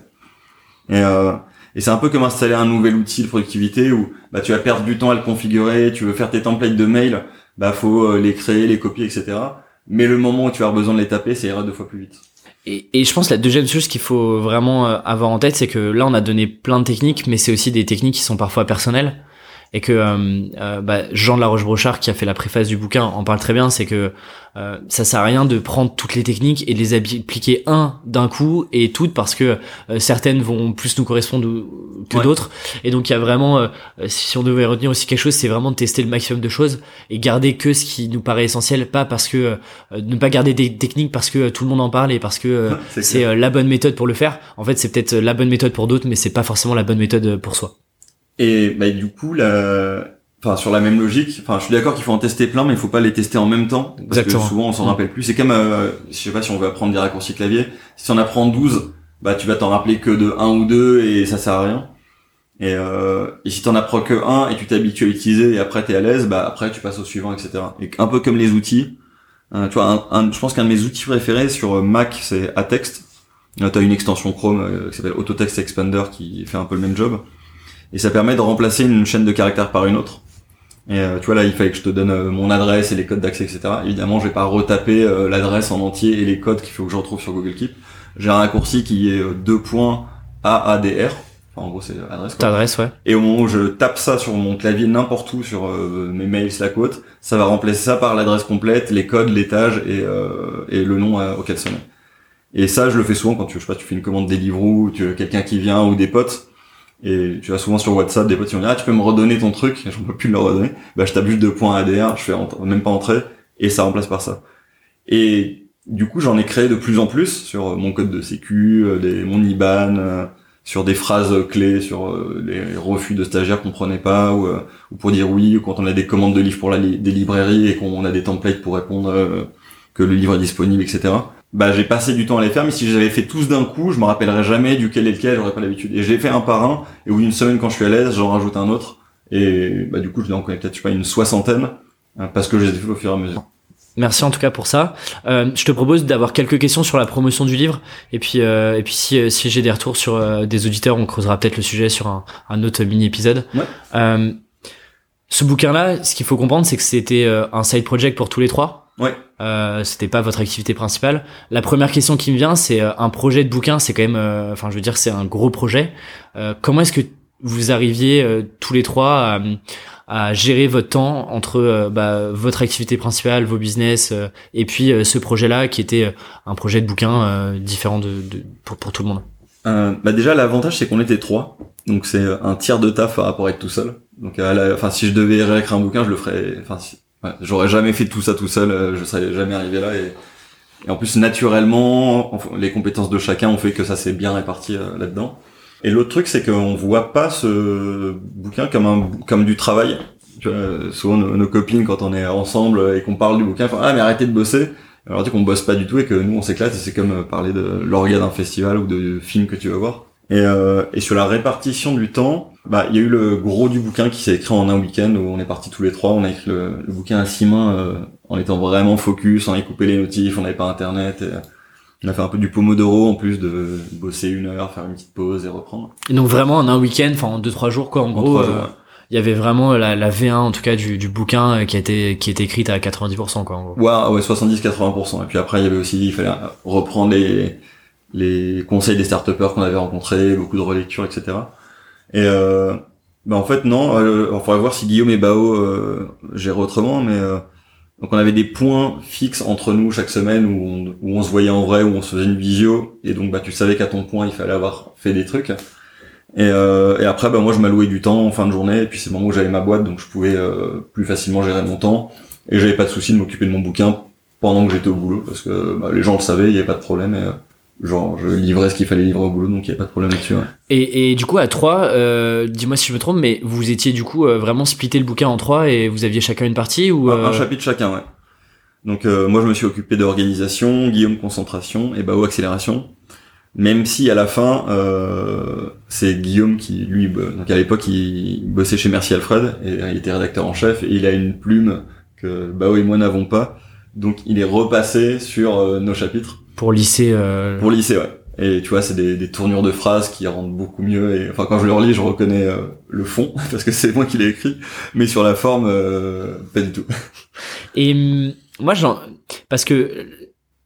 Euh, et c'est un peu comme installer un nouvel outil de productivité où bah, tu vas perdre du temps à le configurer, tu veux faire tes templates de mail, bah faut euh, les créer, les copier, etc. Mais le moment où tu as besoin de les taper, ça ira deux fois plus vite. Et, et je pense la deuxième chose qu'il faut vraiment euh, avoir en tête, c'est que là on a donné plein de techniques, mais c'est aussi des techniques qui sont parfois personnelles et que euh, euh, bah, Jean de la Roche-Brochard qui a fait la préface du bouquin en parle très bien, c'est que euh, ça sert à rien de prendre toutes les techniques et de les appliquer un d'un coup et toutes parce que euh, certaines vont plus nous correspondre que Ouais. d'autres. Et donc il y a vraiment euh, si on devait retenir aussi quelque chose c'est vraiment de tester le maximum de choses et garder que ce qui nous paraît essentiel pas parce que euh, ne pas garder des techniques parce que tout le monde en parle et parce que C'est la bonne méthode pour le faire. En fait c'est peut-être la bonne méthode pour d'autres mais c'est pas forcément la bonne méthode pour soi Et bah, du coup, la... enfin, sur la même logique, enfin, je suis d'accord qu'il faut en tester plein, mais il faut pas les tester en même temps. Parce Exactement. que souvent, on s'en Mm. rappelle plus. C'est comme, euh, je sais pas si on veut apprendre des raccourcis clavier. Si on apprend 12, bah, tu vas t'en rappeler que de 1 ou 2 et ça sert à rien. Et, euh, et si t'en apprends que un et tu t'habitues à l'utiliser et après t'es à l'aise, bah, après tu passes au suivant, etc. Et un peu comme les outils. Euh, tu vois, un, un- je pense qu'un de mes outils préférés sur Mac, c'est Atext. Là, t'as une extension Chrome euh, qui s'appelle Autotext Expander qui fait un peu le même job. Et ça permet de remplacer une chaîne de caractères par une autre. Et euh, tu vois là, il fallait que je te donne euh, mon adresse et les codes d'accès, etc. Évidemment, je vais pas retaper euh, l'adresse en entier et les codes qu'il faut que je retrouve sur Google Keep. J'ai un raccourci qui est euh, deux points AADR. Enfin, en gros, c'est adresse. Quoi. t'adresses ouais Et au moment où je tape ça sur mon clavier n'importe où sur mes mails ou autre, ça va remplacer ça par l'adresse complète, les codes, l'étage et, euh, et le nom euh, auquel sonner. Et ça, je le fais souvent quand tu, je sais pas, tu fais une commande Deliveroo, ou tu as quelqu'un qui vient ou des potes. Et tu as souvent sur WhatsApp des potes qui vont dire ah tu peux me redonner ton truc, j'en peux plus le redonner. Bah je tape juste deux points ADR, je fais même pas entrer et ça remplace par ça. Et du coup j'en ai créé de plus en plus sur mon code de sécu, euh, mon IBAN, euh, sur des phrases clés, sur euh, les refus de stagiaires qu'on prenait pas ou, euh, ou pour dire oui ou quand on a des commandes de livres pour la des librairies et qu'on a des templates pour répondre euh, que le livre est disponible, etc. Bah j'ai passé du temps à les faire, mais si j'avais fait tous d'un coup, je me rappellerais jamais duquel est lequel, j'aurais pas l'habitude. Et j'ai fait un par un, et au bout d'une semaine quand je suis à l'aise, j'en rajoute un autre. Et bah du coup je dois en connaître peut-être je sais pas une soixantaine, hein, parce que je les ai fait au fur et à mesure. Merci en tout cas pour ça. Euh, je te propose d'avoir quelques questions sur la promotion du livre et puis euh, et puis si euh, si j'ai des retours sur euh, des auditeurs, on creusera peut-être le sujet sur un, un autre mini épisode. Ouais. Euh, ce bouquin-là, ce qu'il faut comprendre, c'est que c'était euh, un side project pour tous les trois. Ouais. Euh, c'était pas votre activité principale. La première question qui me vient, c'est euh, un projet de bouquin, c'est quand même, euh, enfin je veux dire, c'est un gros projet. Euh, comment est-ce que vous arriviez euh, tous les trois à, à gérer votre temps entre bah, votre activité principale, vos business, euh, et puis euh, ce projet-là qui était un projet de bouquin euh, différent de, de pour, pour tout le monde? Euh, bah déjà l'avantage c'est qu'on était trois, donc c'est un tiers de taf par rapport à être tout seul. Donc à la- enfin si je devais réécrire un bouquin, je le ferais. Enfin si- ouais, j'aurais jamais fait tout ça tout seul, euh, je serais jamais arrivé là et, et en plus naturellement les compétences de chacun ont fait que ça s'est bien réparti euh, là-dedans. Et l'autre truc c'est qu'on voit pas ce bouquin comme un comme du travail. Tu vois, euh, souvent nos, nos copines quand on est ensemble et qu'on parle du bouquin, font, ah mais arrêtez de bosser. Alors dit qu'on bosse pas du tout et que nous on s'éclate c'est comme parler de l'orga d'un festival ou de film que tu vas voir. Et, euh, et sur la répartition du temps, bah il y a eu le gros du bouquin qui s'est écrit en un week-end où on est partis tous les trois, on a écrit le, le bouquin à six mains euh, en étant vraiment focus, on avait coupé les notifs, on n'avait pas internet. Et, euh, on a fait un peu du pomodoro en plus de bosser une heure, faire une petite pause et reprendre. Et donc vraiment en un week-end, enfin en deux trois jours quoi, en, En gros. euh, il y avait vraiment la, la V1 en tout cas du, du bouquin euh, qui a été qui était écrite à 90% quoi en gros. Ouais, ouais, 70-80%. Et puis après, il y avait aussi, il fallait reprendre les, les conseils des start qu'on avait rencontrés, beaucoup de relectures, etc. Et euh, bah en fait, non, euh, il faudrait voir si Guillaume et Bao euh, gèrent autrement, mais euh, donc on avait des points fixes entre nous chaque semaine où on, on se voyait en vrai, où on se faisait une visio, et donc bah tu savais qu'à ton point, il fallait avoir fait des trucs. Et, euh, après, bah moi, je m'allouais du temps en fin de journée, et puis c'est le moment où j'avais ma boîte, donc je pouvais plus facilement gérer mon temps. Et j'avais pas de souci de m'occuper de mon bouquin pendant que j'étais au boulot, parce que bah, les gens le savaient, il y avait pas de problème. Genre, je livrais ce qu'il fallait livrer au boulot, donc il y avait pas de problème là-dessus. ouais. Et, et du coup à trois, euh, dis-moi si je me trompe, mais vous étiez du coup euh, vraiment splitté le bouquin en trois et vous aviez chacun une partie ou Un- euh, Un chapitre chacun, ouais. Donc euh, moi, je me suis occupé d'organisation, Guillaume concentration et Bao accélération. Même si à la fin, euh, c'est Guillaume qui, lui, donc à l'époque, il bossait chez Merci Alfred et il était rédacteur en chef et il a une plume que Bao et moi n'avons pas. Donc il est repassé sur nos chapitres pour lisser euh, pour lycée, ouais. Et tu vois, c'est des, des, tournures de phrases qui rendent beaucoup mieux. Et enfin, quand je le relis, je reconnais euh, le fond parce que c'est moi qui l'ai écrit, mais sur la forme, euh, pas du tout. Et hum, moi, genre, parce que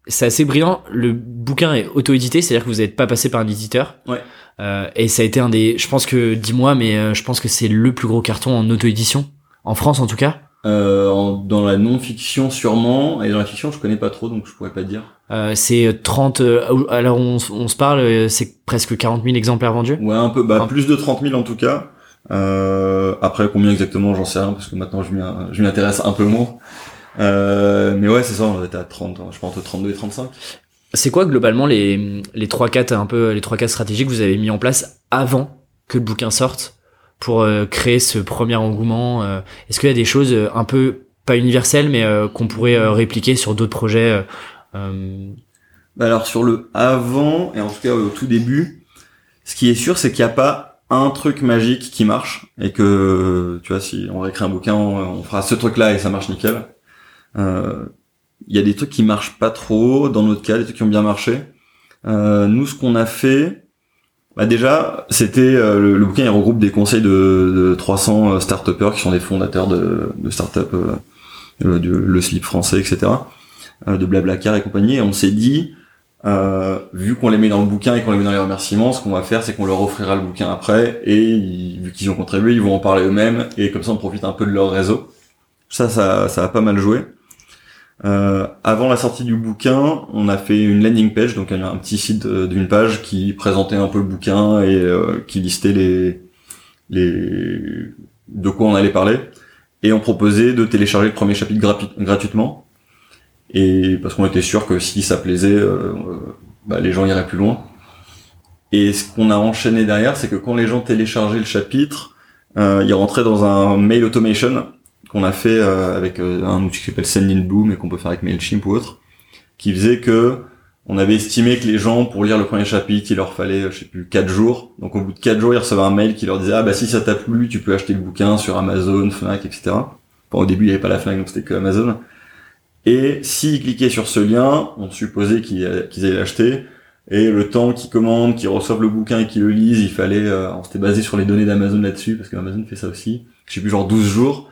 c'est assez brillant. Le bouquin est auto-édité, c'est-à-dire que vous n'êtes pas passé par un éditeur. Ouais. Euh, et ça a été un des, je pense que, dis-moi, mais euh, je pense que c'est le plus gros carton en auto-édition en France, en tout cas. Euh, en, dans la non-fiction sûrement, et dans la fiction je connais pas trop donc je pourrais pas dire. Euh, c'est 30, euh, alors on, on se parle, euh, c'est presque 40 000 exemplaires vendus Ouais un peu, bah Ah. plus de 30 000 en tout cas. Euh, après combien exactement j'en sais rien parce que maintenant je m'y intéresse un peu moins. Euh, mais ouais c'est ça, on était à 30, je pense entre 32 et 35. C'est quoi globalement les, les 3-4 un peu, les 3-4 stratégies que vous avez mis en place avant que le bouquin sorte? Pour euh, créer ce premier engouement euh, Est-ce qu'il y a des choses euh, un peu, pas universelles, mais euh, qu'on pourrait euh, répliquer sur d'autres projets Bah alors sur le avant et en tout cas au tout début, ce qui est sûr c'est qu'il n'y a pas un truc magique qui marche et que tu vois si on réécrit un bouquin on, on fera ce truc là et ça marche nickel. Il y a des trucs qui marchent pas trop dans notre cas, des trucs qui ont bien marché. Nous ce qu'on a fait, bah déjà c'était euh, le, bouquin il regroupe des conseils de, de 300 euh, start qui sont des fondateurs de, de start-up, euh, euh, le slip français etc. euh, de Blablacar et compagnie et on s'est dit euh, vu qu'on les met dans le bouquin et qu'on les met dans les remerciements, ce qu'on va faire, c'est qu'on leur offrira le bouquin après, et vu qu'ils ont contribué, ils vont en parler eux-mêmes, et comme ça on profite un peu de leur réseau. Ça, ça, ça a pas mal joué. Euh, avant la sortie du bouquin, on a fait une landing page, donc un, petit site euh, d'une page qui présentait un peu le bouquin et euh, qui listait les, les, de quoi on allait parler, et on proposait de télécharger le premier chapitre gratu- gratuitement et parce qu'on était sûr que si ça plaisait, euh, bah, les gens iraient plus loin. Et ce qu'on a enchaîné derrière, c'est que quand les gens téléchargeaient le chapitre, ils rentraient dans un mail automation qu'on a fait euh, avec euh, un outil qui s'appelle Sendinblue, mais qu'on peut faire avec Mailchimp ou autre, qui faisait que on avait estimé que les gens, pour lire le premier chapitre, il leur fallait, euh, je sais plus, 4 jours. Donc au bout de 4 jours, ils recevaient un mail qui leur disait ah bah si ça t'a plu, tu peux acheter le bouquin sur Amazon, Fnac, etc. Enfin, au début, il n'y avait pas la Fnac, donc c'était que Amazon. Et s'ils cliquaient sur ce lien, on supposait qu'ils qu'ils allaient l'acheter. Et le temps qu'ils commandent, qu'ils reçoivent le bouquin et qu'ils le lisent, il fallait, euh, on s'était basé sur les données d'Amazon là-dessus, parce que Amazon fait ça aussi. Je sais plus, genre 12 jours.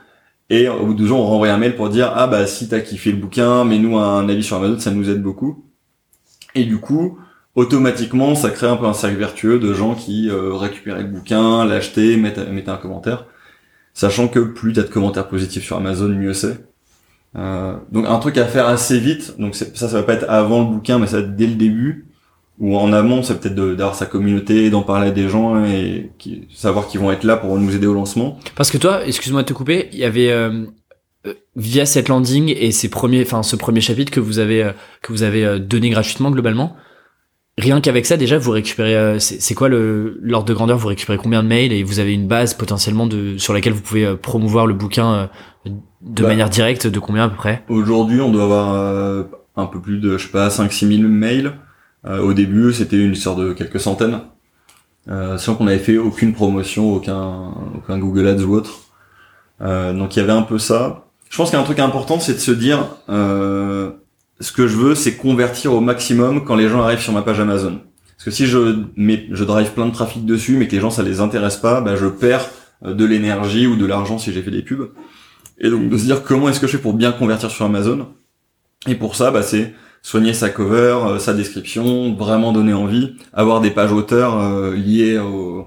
Et au bout de 12 jours, on renvoyait un mail pour dire, ah bah si t'as kiffé le bouquin, mets-nous un avis sur Amazon, ça nous aide beaucoup. Et du coup, automatiquement, ça crée un peu un cercle vertueux de gens qui euh, récupéraient le bouquin, l'achetaient, mettaient, un commentaire. Sachant que plus t'as de commentaires positifs sur Amazon, mieux c'est. Euh, donc un truc à faire assez vite. Donc ça, ça va pas être avant le bouquin, mais ça va être dès le début. Ou en amont, c'est peut-être d'avoir sa communauté, d'en parler à des gens et qui, savoir qu'ils vont être là pour nous aider au lancement. Parce que toi, excuse-moi de te couper, il y avait euh, euh, via cette landing et ces premiers, enfin ce premier chapitre que vous avez euh, que vous avez euh, donné gratuitement globalement. Rien qu'avec ça, déjà, vous récupérez. c'est quoi le l'ordre de grandeur? Vous récupérez combien de mails et vous avez une base potentiellement de sur laquelle vous pouvez promouvoir le bouquin de Bah. manière directe de combien à peu près? Aujourd'hui, on doit avoir euh, un peu plus de, je sais pas, 5-6 000 mails. Euh, au début, c'était une histoire de quelques centaines. Euh, sans qu'on avait fait aucune promotion, aucun, aucun Google Ads ou autre. Euh, donc il y avait un peu ça. Je pense qu'il y a un truc important, c'est de se dire, ce que je veux, c'est convertir au maximum quand les gens arrivent sur ma page Amazon. Parce que si je je drive plein de trafic dessus, mais que les gens ça les intéresse pas, bah, je perds de l'énergie ou de l'argent si j'ai fait des pubs. Et donc de se dire comment est-ce que je fais pour bien convertir sur Amazon. Et pour ça, bah, c'est soigner sa cover, euh, sa description, vraiment donner envie, avoir des pages auteurs euh, liées au,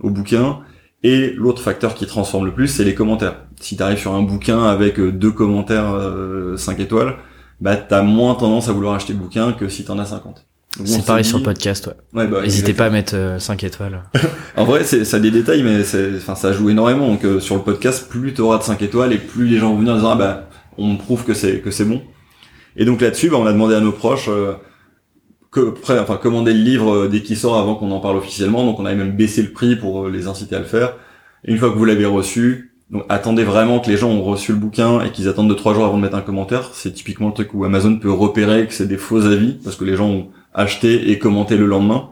au bouquin. Et l'autre facteur qui transforme le plus, c'est les commentaires. Si tu arrives sur un bouquin avec euh, deux commentaires euh, 5 étoiles, bah t'as moins tendance à vouloir acheter le bouquin que si t'en as 50. Donc, on C'est pareil dit- sur le podcast, ouais. Ouais, bah, N'hésitez pas à mettre 5 étoiles. En vrai, c'est ça a des détails, mais c'est, enfin, ça joue énormément. Donc euh, sur le podcast, plus tu auras de 5 étoiles et plus les gens vont venir en disant ah bah on me prouve que c'est que c'est bon. Et donc là-dessus, bah, on a demandé à nos proches euh, que enfin commander le livre euh, dès qu'il sort avant qu'on en parle officiellement. Donc on avait même baissé le prix pour euh, les inciter à le faire. Une fois que vous l'avez reçu, attendez vraiment que les gens ont reçu le bouquin et qu'ils attendent de trois jours avant de mettre un commentaire. C'est typiquement le truc où Amazon peut repérer que c'est des faux avis parce que les gens ont acheté et commenté le lendemain.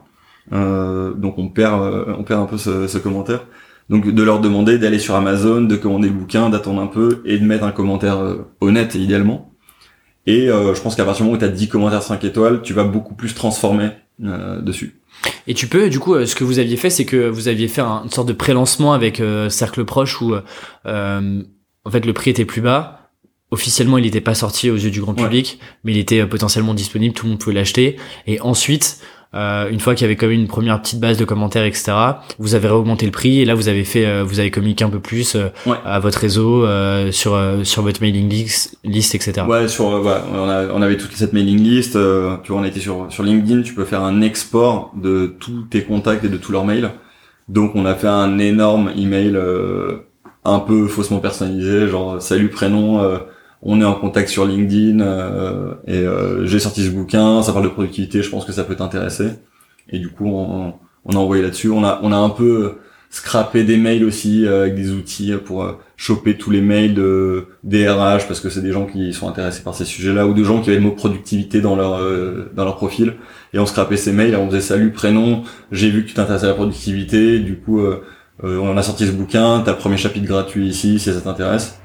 Euh, donc on perd, un peu ce, commentaire. Donc de leur demander d'aller sur Amazon, de commander le bouquin, d'attendre un peu et de mettre un commentaire honnête idéalement. Et euh, je pense qu'à partir du moment où tu as 10 commentaires 5 étoiles, tu vas beaucoup plus transformer euh, dessus. Et tu peux, du coup, euh, ce que vous aviez fait, c'est que vous aviez fait un- une sorte de pré-lancement avec euh, Cercle Proche où, euh, en fait, le prix était plus bas. Officiellement, il n'était pas sorti aux yeux du grand Ouais. public, mais il était potentiellement disponible, tout le monde pouvait l'acheter. Et ensuite, euh, une fois qu'il y avait quand même une première petite base de commentaires, etc., vous avez augmenté le prix et là, vous avez fait, euh, vous avez communiqué un peu plus euh, Ouais. à votre réseau, euh, sur euh, sur votre mailing list, list etc. Ouais, sur euh, ouais, on, a- on avait toute cette mailing list. euh, tu vois, on était sur sur LinkedIn. Tu peux faire un export de tous tes contacts et de tous leurs mails. Donc, on a fait un énorme email euh, un peu faussement personnalisé, genre salut prénom. Euh, on est en contact sur LinkedIn euh, et euh, j'ai sorti ce bouquin. Ça parle de productivité. Je pense que ça peut t'intéresser. Et du coup, on, a envoyé là-dessus. On a on a un peu scrappé des mails aussi euh, avec des outils pour euh, choper tous les mails de DRH parce que c'est des gens qui sont intéressés par ces sujets-là ou de gens qui avaient le mot productivité dans leur euh, dans leur profil et on scrapait ces mails on faisait salut prénom j'ai vu que tu t'intéressais à la productivité du coup euh, euh, on a sorti ce bouquin t'as le premier chapitre gratuit ici si ça t'intéresse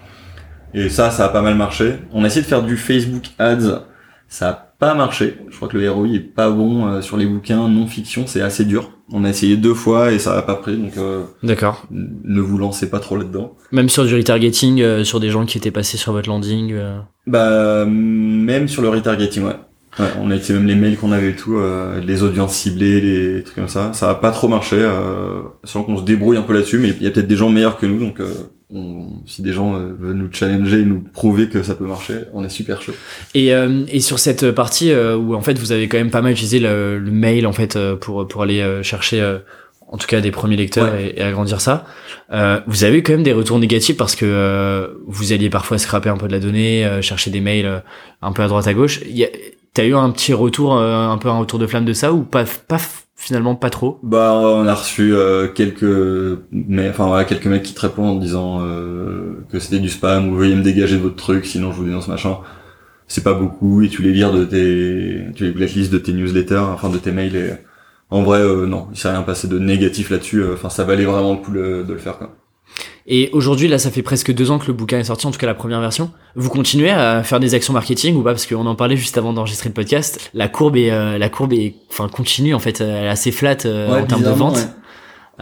et ça ça a pas mal marché on a essayé de faire du Facebook Ads ça a pas marché je crois que le ROI est pas bon euh, sur les bouquins non fiction c'est assez dur on a essayé deux fois et ça a pas pris donc euh, D'accord. ne vous lancez pas trop là-dedans Même sur du retargeting, euh, sur des gens qui étaient passés sur votre landing. euh. Bah même sur le retargeting, ouais. Ouais, on a été même les mails qu'on avait et tout, euh, les audiences ciblées, les trucs comme ça. Ça a pas trop marché. Euh, sans qu'on se débrouille un peu là-dessus, mais il y a peut-être des gens meilleurs que nous, donc euh, on- si des gens euh, veulent nous challenger, et nous prouver que ça peut marcher, on est super chaud. Et, euh, et sur cette partie euh, où en fait vous avez quand même pas mal utilisé le, le mail en fait euh, pour pour aller chercher euh, en tout cas des premiers lecteurs et, et agrandir ça, euh, vous avez eu quand même des retours négatifs parce que euh, vous alliez parfois scraper un peu de la donnée, euh, chercher des mails un peu à droite à gauche. Il y a- T'as eu un petit retour, euh, un peu un retour de flamme de ça ou pas, pas finalement pas trop Bah on a reçu euh, quelques mais enfin voilà quelques mecs qui te répondent en disant euh, que c'était du spam ou veuillez me dégager de votre truc sinon je vous dénonce machin. C'est pas beaucoup et tu les vires de tes tu les blacklists de tes newsletters enfin de tes mails et en vrai euh, non il s'est rien passé de négatif là-dessus enfin ça valait vraiment le coup de le faire quoi. Et aujourd'hui, là, ça fait presque deux ans que le bouquin est sorti, en tout cas la première version. Vous continuez à faire des actions marketing ou pas? Parce qu'on en parlait juste avant d'enregistrer le podcast. La courbe est, euh, la courbe est, enfin, continue en fait, elle est assez flat euh, en termes de vente. ouais.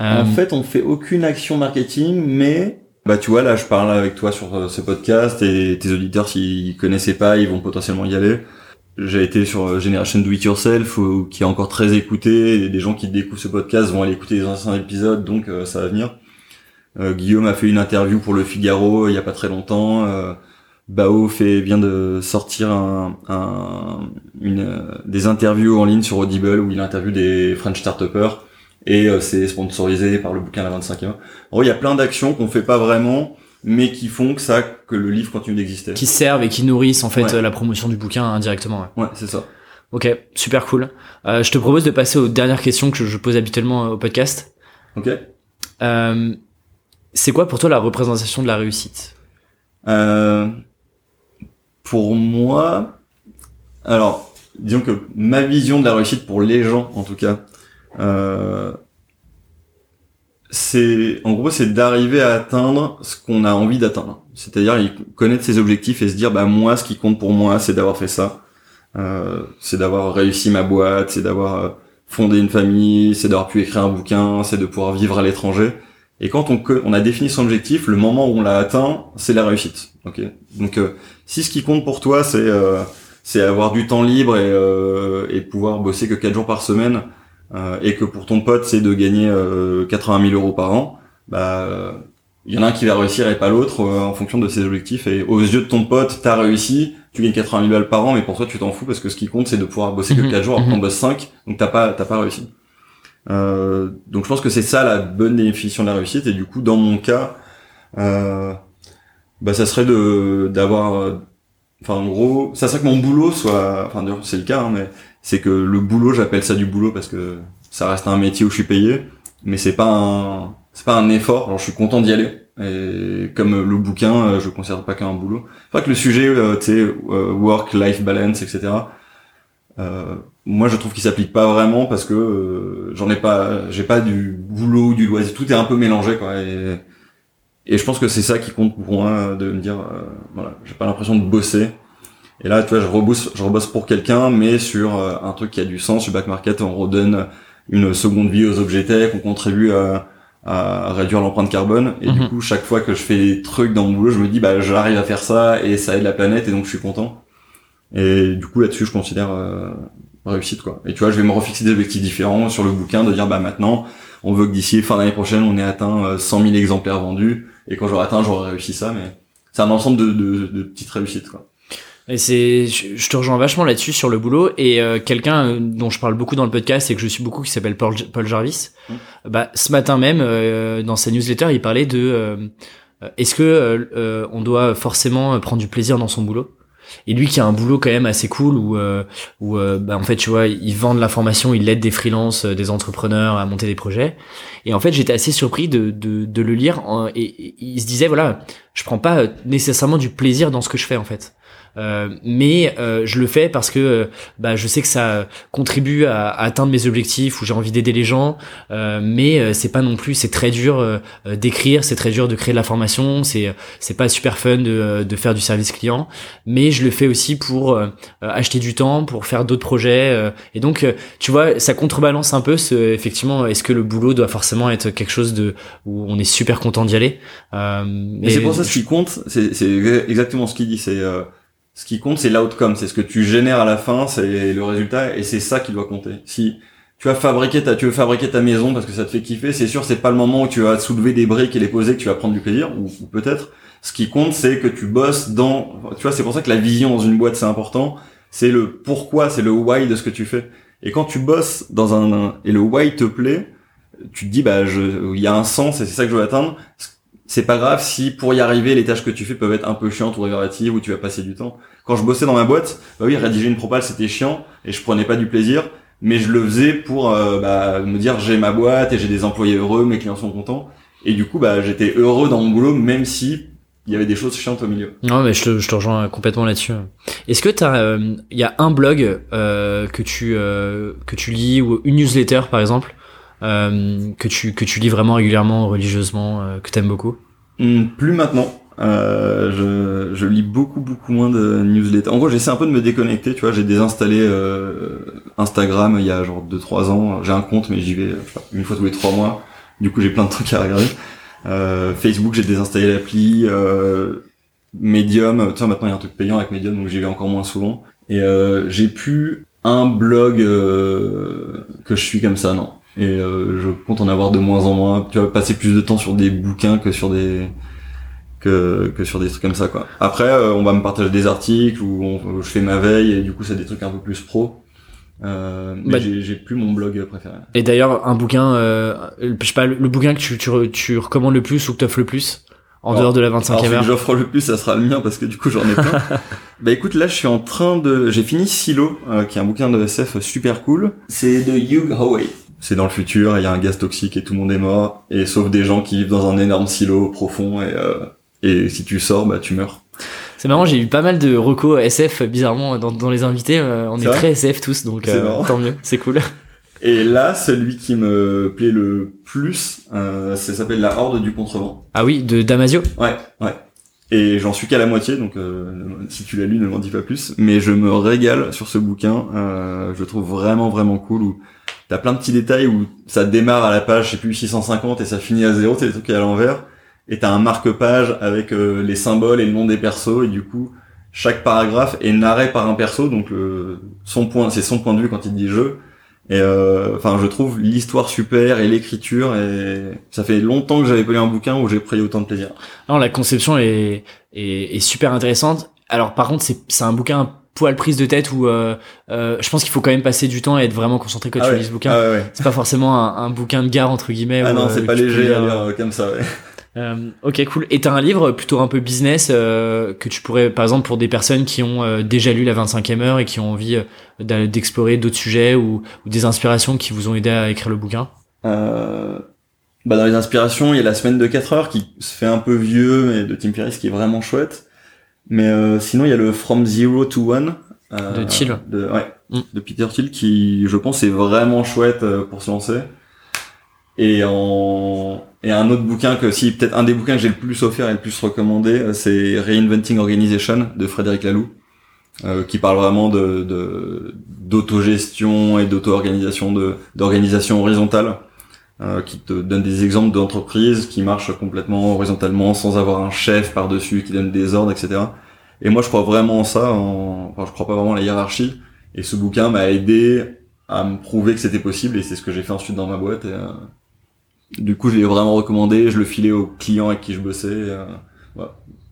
Euh, En fait, on fait aucune action marketing, mais bah tu vois là, je parle avec toi sur euh, ce podcast et tes auditeurs s'ils connaissaient pas, ils vont potentiellement y aller. J'ai été sur euh, Generation Do It Yourself qui est encore très écouté et des gens qui découvrent ce podcast vont aller écouter les anciens épisodes, donc euh, ça va venir. Euh, Guillaume a fait une interview pour Le Figaro il y a pas très longtemps. Euh, Bao fait vient de sortir un, un- une, euh, des interviews en ligne sur Audible où il interviewe des French start et euh, c'est sponsorisé par le bouquin La 25e. En gros, il y a plein d'actions qu'on fait pas vraiment, mais qui font que ça, que le livre continue d'exister. qui servent et qui nourrissent en fait Ouais. euh, la promotion du bouquin indirectement. Ouais. Ouais, c'est ça. Ok, super cool. Euh, je te propose de passer aux dernières questions que je, pose habituellement euh, au podcast. Ok. Euh, c'est quoi pour toi la représentation de la réussite? Euh, pour moi, alors, disons que ma vision de la réussite pour les gens, en tout cas, euh, c'est, en gros, c'est d'arriver à atteindre ce qu'on a envie d'atteindre. C'est-à-dire connaître ses objectifs et se dire, bah moi, ce qui compte pour moi, c'est d'avoir fait ça. Euh, c'est d'avoir réussi ma boîte, c'est d'avoir fondé une famille, c'est d'avoir pu écrire un bouquin, c'est de pouvoir vivre à l'étranger. Et quand on, on a défini son objectif, le moment où on l'a atteint, c'est la réussite. Ok. Donc, euh, si ce qui compte pour toi, c'est euh, c'est avoir du temps libre et, euh, et pouvoir bosser que 4 jours par semaine, euh, et que pour ton pote c'est de gagner euh, 80 000 euros par an, bah il y en a un qui va réussir et pas l'autre euh, en fonction de ses objectifs. Et aux yeux de ton pote, t'as réussi, tu gagnes 80 000 balles par an, mais pour toi tu t'en fous parce que ce qui compte c'est de pouvoir bosser que Mhm, 4 jours, alors mhm. qu'on bosse 5, donc t'as pas t'as pas réussi. Euh, donc je pense que c'est ça la bonne définition de la réussite. Et du coup dans mon cas euh, bah ça serait de d'avoir euh, enfin en gros ça serait que mon boulot soit enfin c'est le cas hein, mais c'est que le boulot j'appelle ça du boulot parce que ça reste un métier où je suis payé mais c'est pas un c'est pas un effort. Alors je suis content d'y aller. Et comme le bouquin euh, je le considère pas qu'un boulot. Enfin que le sujet euh, tu sais euh, work life balance etc euh, moi je trouve qu'il s'applique pas vraiment parce que euh, j'en ai pas j'ai pas du boulot ou du loisir tout est un peu mélangé quoi et et je pense que c'est ça qui compte pour moi de me dire euh, voilà j'ai pas l'impression de bosser Et là, tu vois, je rebosse, je rebosse pour quelqu'un, mais sur euh, un truc qui a du sens. Sur back market, on redonne une seconde vie aux objets tech, on contribue à, à réduire l'empreinte carbone. Et du Mhm. coup, chaque fois que je fais des trucs dans mon boulot, je me dis, bah, j'arrive à faire ça et ça aide la planète et donc je suis content. Et du coup, là-dessus, je considère euh, réussite, quoi. Et tu vois, je vais me refixer des objectifs différents sur le bouquin, de dire, bah, maintenant, on veut que d'ici fin d'année prochaine, on ait atteint euh, 100 000 exemplaires vendus. Et quand j'aurai atteint, j'aurai réussi ça, mais c'est un ensemble de, de, de petites réussites, quoi. Et c'est, je te rejoins vachement là-dessus sur le boulot et euh, quelqu'un euh, dont je parle beaucoup dans le podcast et que je suis beaucoup qui s'appelle Paul, Paul Jarvis. Mm. Bah ce matin même euh, dans sa newsletter il parlait de euh, euh, est-ce que euh, euh, on doit forcément euh, prendre du plaisir dans son boulot? Et lui qui a un boulot quand même assez cool où euh, où euh, bah en fait tu vois il vend de l'information il aide des freelances euh, des entrepreneurs à monter des projets. Et en fait j'étais assez surpris de de, de le lire et, et il se disait voilà je prends pas euh, nécessairement du plaisir dans ce que je fais en fait euh, mais euh, je le fais parce que euh, bah, je sais que ça contribue à, à atteindre mes objectifs où j'ai envie d'aider les gens euh, mais euh, c'est pas non plus c'est très dur d'écrire c'est très dur de créer de la formation c'est c'est pas super fun de, de faire du service client mais je le fais aussi pour acheter du temps pour faire d'autres projets euh, et donc tu vois ça contrebalance un peu ce effectivement est-ce que le boulot doit forcément être quelque chose de où on est super content d'y aller euh, Mais c'est pour ça ce qui compte, c'est c'est exactement ce qu'il dit. C'est euh, ce qui compte, c'est l'outcome, c'est ce que tu génères à la fin, c'est le résultat, et c'est ça qui doit compter. Si tu vas fabriquer ta, tu veux fabriquer ta maison parce que ça te fait kiffer, c'est sûr, c'est pas le moment où tu vas soulever des briques et les poser que tu vas prendre du plaisir, ou, peut-être. Ce qui compte, c'est que tu bosses dans, tu vois, c'est pour ça que la vision dans une boîte c'est important. C'est le pourquoi, c'est le why de ce que tu fais. Et quand tu bosses dans un, et le why te plaît, tu te dis bah il y a un sens et c'est ça que je veux atteindre c'est pas grave si pour y arriver les tâches que tu fais peuvent être un peu chiantes ou répétitives ou tu vas passer du temps. Quand je bossais dans ma boîte, bah oui, rédiger une propale c'était chiant et je prenais pas du plaisir, mais je le faisais pour euh, bah, me dire j'ai ma boîte et j'ai des employés heureux, mes clients sont contents et du coup bah j'étais heureux dans mon boulot même si il y avait des choses chiantes au milieu. Non, mais je te, je te rejoins complètement là-dessus. Est-ce que t'as, euh, il y a un blog euh, que tu que tu lis ou une newsletter par exemple? Que tu que tu lis vraiment régulièrement, religieusement, euh, que t'aimes beaucoup Hmm, plus maintenant. Euh, je, je lis beaucoup beaucoup moins de newsletters. En gros, j'essaie un peu de me déconnecter. Tu vois, j'ai désinstallé euh, Instagram il y a genre 2-3 ans. J'ai un compte, mais j'y vais pas, une fois tous les trois mois. Du coup, j'ai plein de trucs à regarder. Euh, Facebook, j'ai désinstallé l'appli. Euh, Medium, vois, maintenant il y a un truc payant avec Medium, donc j'y vais encore moins souvent. Et euh, j'ai plus un blog euh, que je suis comme ça, non. Et euh, je compte en avoir de moins en moins. Tu vas passer plus de temps sur des bouquins que sur des que, que sur des trucs comme ça quoi. Après euh, on va me partager des articles où, on- où je fais ma veille et du coup c'est des trucs un peu plus pro. Euh, mais Bah- j'ai plus mon blog préféré. Et d'ailleurs, un bouquin, euh, je sais pas, le, le bouquin que tu, tu, tu recommandes le plus ou que t'offres le plus en Alors- dehors de la Alors 25e celui que heure j'offre le plus ça sera le mien parce que du coup j'en ai plein. bah écoute là je suis en train de j'ai fini Silo euh, qui est un bouquin de SF super cool. C'est de Hugh Howey. C'est dans le futur, il y a un gaz toxique et tout le monde est mort et sauf des gens qui vivent dans un énorme silo profond et euh, et si tu sors bah tu meurs. C'est marrant, j'ai eu pas mal de recos SF bizarrement dans, dans les invités. euh, on est, très SF tous, donc euh, tant mieux, c'est cool. Et là, celui qui me plaît le plus, euh, ça s'appelle La Horde du Contrevent. Ah oui, de Damasio. Ouais, ouais. Et j'en suis qu'à la moitié, donc euh, si tu l'as lu, ne m'en dis pas plus. Mais je me régale sur ce bouquin. Euh, je le trouve vraiment, vraiment cool. Où t'as plein de petits détails où ça démarre à la page, je sais plus, 650 et ça finit à zéro. C'est des trucs à l'envers. Et t'as un marque-page avec euh, les symboles et le nom des persos. Et du coup, chaque paragraphe est narré par un perso. Donc le, son point, c'est son point de vue quand il dit je. Et euh, enfin, je trouve l'histoire super et l'écriture. Et ça fait longtemps que j'avais pas lu un bouquin où j'ai pris autant de plaisir. Non, la conception est, est, est super intéressante. Alors par contre, c'est un bouquin poil prise de tête où euh, euh, je pense qu'il faut quand même passer du temps et être vraiment concentré quand Ah tu ouais. lis ce bouquin. Ah ouais. C'est pas forcément un, un bouquin de gare entre guillemets. Ah où, non, euh, c'est pas léger lire, à euh, lire comme ça. Ouais. Euh, ok, cool. Et t'as un livre plutôt un peu business euh, que tu pourrais, par exemple, pour des personnes qui ont euh, déjà lu la 25e heure et qui ont envie d'explorer d'autres sujets ou, ou des inspirations qui vous ont aidé à écrire le bouquin? Euh, bah dans les inspirations, il y a la semaine de 4 heures qui se fait un peu vieux, mais de Tim Ferriss qui est vraiment chouette. Mais euh, sinon, il y a le From Zero to One. euh, De Thiel. De, ouais, Mm. de Peter Thiel qui, je pense, est vraiment chouette euh, pour se lancer. Et en et un autre bouquin que si peut-être un des bouquins que j'ai le plus offert et le plus recommandé, euh, c'est Reinventing Organization de Frédéric Laloux. euh, qui parle vraiment de de- d'autogestion et d'auto-organisation, de d'organisation horizontale, euh, qui te donne des exemples d'entreprises qui marchent complètement horizontalement sans avoir un chef par-dessus qui donne des ordres, etc. Et moi, je crois vraiment en ça. En... Enfin, je crois pas vraiment à la hiérarchie. Et ce bouquin m'a aidé à me prouver que c'était possible. Et c'est ce que j'ai fait ensuite dans ma boîte. Euh, Du coup, je l'ai vraiment recommandé. Je le filais aux clients avec qui je bossais. euh,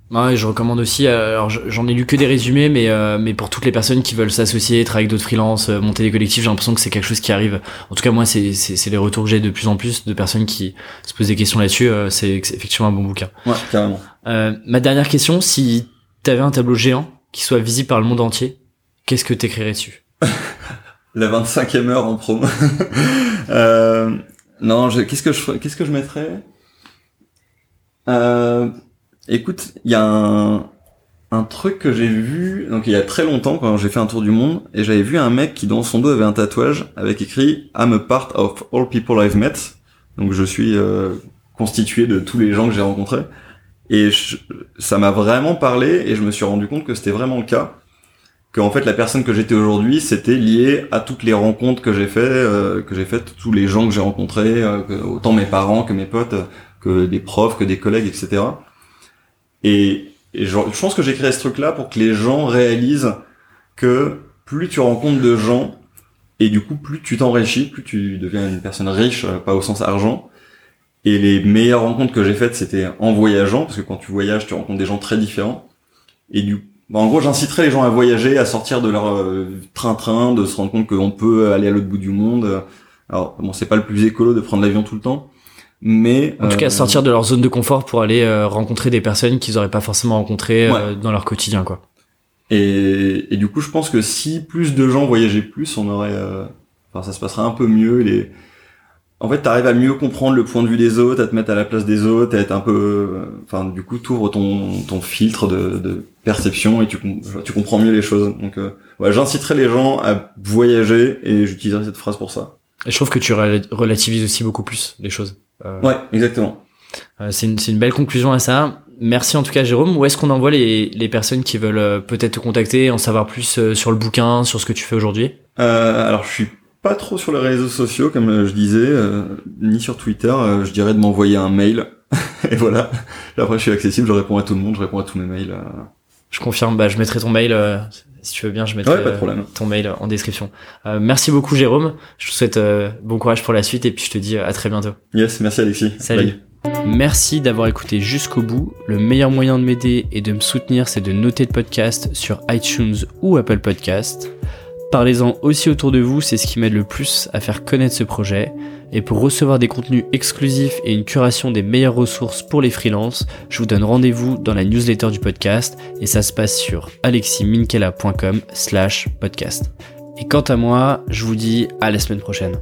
Ouais, je recommande aussi. euh, alors, je- j'en ai lu que des résumés, mais euh, mais pour toutes les personnes qui veulent s'associer, travailler avec d'autres freelances, euh, monter des collectifs, j'ai l'impression que c'est quelque chose qui arrive. En tout cas, moi, c'est les retours que j'ai de plus en plus de personnes qui se posent des questions là-dessus. euh, c'est effectivement un bon bouquin. Ouais, carrément. Euh, ma dernière question, si t'avais un tableau géant qui soit visible par le monde entier, qu'est-ce que t'écrirais dessus? La 25e heure en promo. euh, non, je- qu'est-ce que je qu'est-ce que je mettrais? Euh, Écoute, il y a un un truc que j'ai vu donc il y a très longtemps quand j'ai fait un tour du monde et j'avais vu un mec qui dans son dos avait un tatouage avec écrit I'm a part of all people I've met. Donc je suis euh, constitué de tous les gens que j'ai rencontrés. Et ça m'a vraiment parlé et je me suis rendu compte que c'était vraiment le cas. Que en fait la personne que j'étais aujourd'hui c'était lié à toutes les rencontres que j'ai fait euh, que j'ai faites tous les gens que j'ai rencontrés euh, autant mes parents que mes potes que des profs que des collègues etc et, je, pense que j'ai créé ce truc là pour que les gens réalisent que plus tu rencontres de gens et du coup plus tu t'enrichis plus tu deviens une personne riche euh, pas au sens argent et les meilleures rencontres que j'ai faites c'était en voyageant parce que quand tu voyages tu rencontres des gens très différents et du Bah, en gros, j'inciterais les gens à voyager, à sortir de leur euh, train-train, de se rendre compte qu'on peut aller à l'autre bout du monde. Alors, bon, c'est pas le plus écolo de prendre l'avion tout le temps, mais En tout cas, euh, sortir de leur zone de confort pour aller euh, rencontrer des personnes qu'ils auraient pas forcément rencontrées euh, dans leur quotidien, quoi. Et, et du coup, je pense que si plus de gens voyageaient plus, on aurait, euh, enfin, ça se passerait un peu mieux. Les, en fait, t'arrives à mieux comprendre le point de vue des autres, à te mettre à la place des autres, à être un peu, euh, enfin, du coup, t'ouvres ton ton filtre de, de perception et tu tu comprends mieux les choses. Donc, euh, ouais, j'inciterais les gens à voyager et j'utiliserai cette phrase pour ça. Et je trouve que tu rela- relativises aussi beaucoup plus les choses. Euh, Ouais, exactement. Euh, c'est une, c'est une belle conclusion à ça. Merci en tout cas Jérôme. Où est-ce qu'on envoie les, les personnes qui veulent euh, peut-être te contacter, en savoir plus sur le bouquin, sur ce que tu fais aujourd'hui? Euh, alors, je suis pas trop sur les réseaux sociaux, comme je disais, euh, ni sur Twitter. euh, je dirais de m'envoyer un mail. et voilà. Après, je suis accessible, je réponds à tout le monde, je réponds à tous mes mails. euh. Je confirme, bah, je mettrai ton mail, euh, si tu veux bien, je mettrai Ouais, pas de euh, problème. ton mail en description. Euh, merci beaucoup Jérôme. Je te souhaite euh, bon courage pour la suite et puis je te dis à très bientôt. Yes, merci Alexis. Salut. Bye. Merci d'avoir écouté jusqu'au bout. Le meilleur moyen de m'aider et de me soutenir, c'est de noter le podcast sur iTunes ou Apple Podcast. Parlez-en aussi autour de vous, c'est ce qui m'aide le plus à faire connaître ce projet. Et pour recevoir des contenus exclusifs et une curation des meilleures ressources pour les freelances, je vous donne rendez-vous dans la newsletter du podcast et ça se passe sur aleximinkela.com slash podcast. Et quant à moi, je vous dis à la semaine prochaine.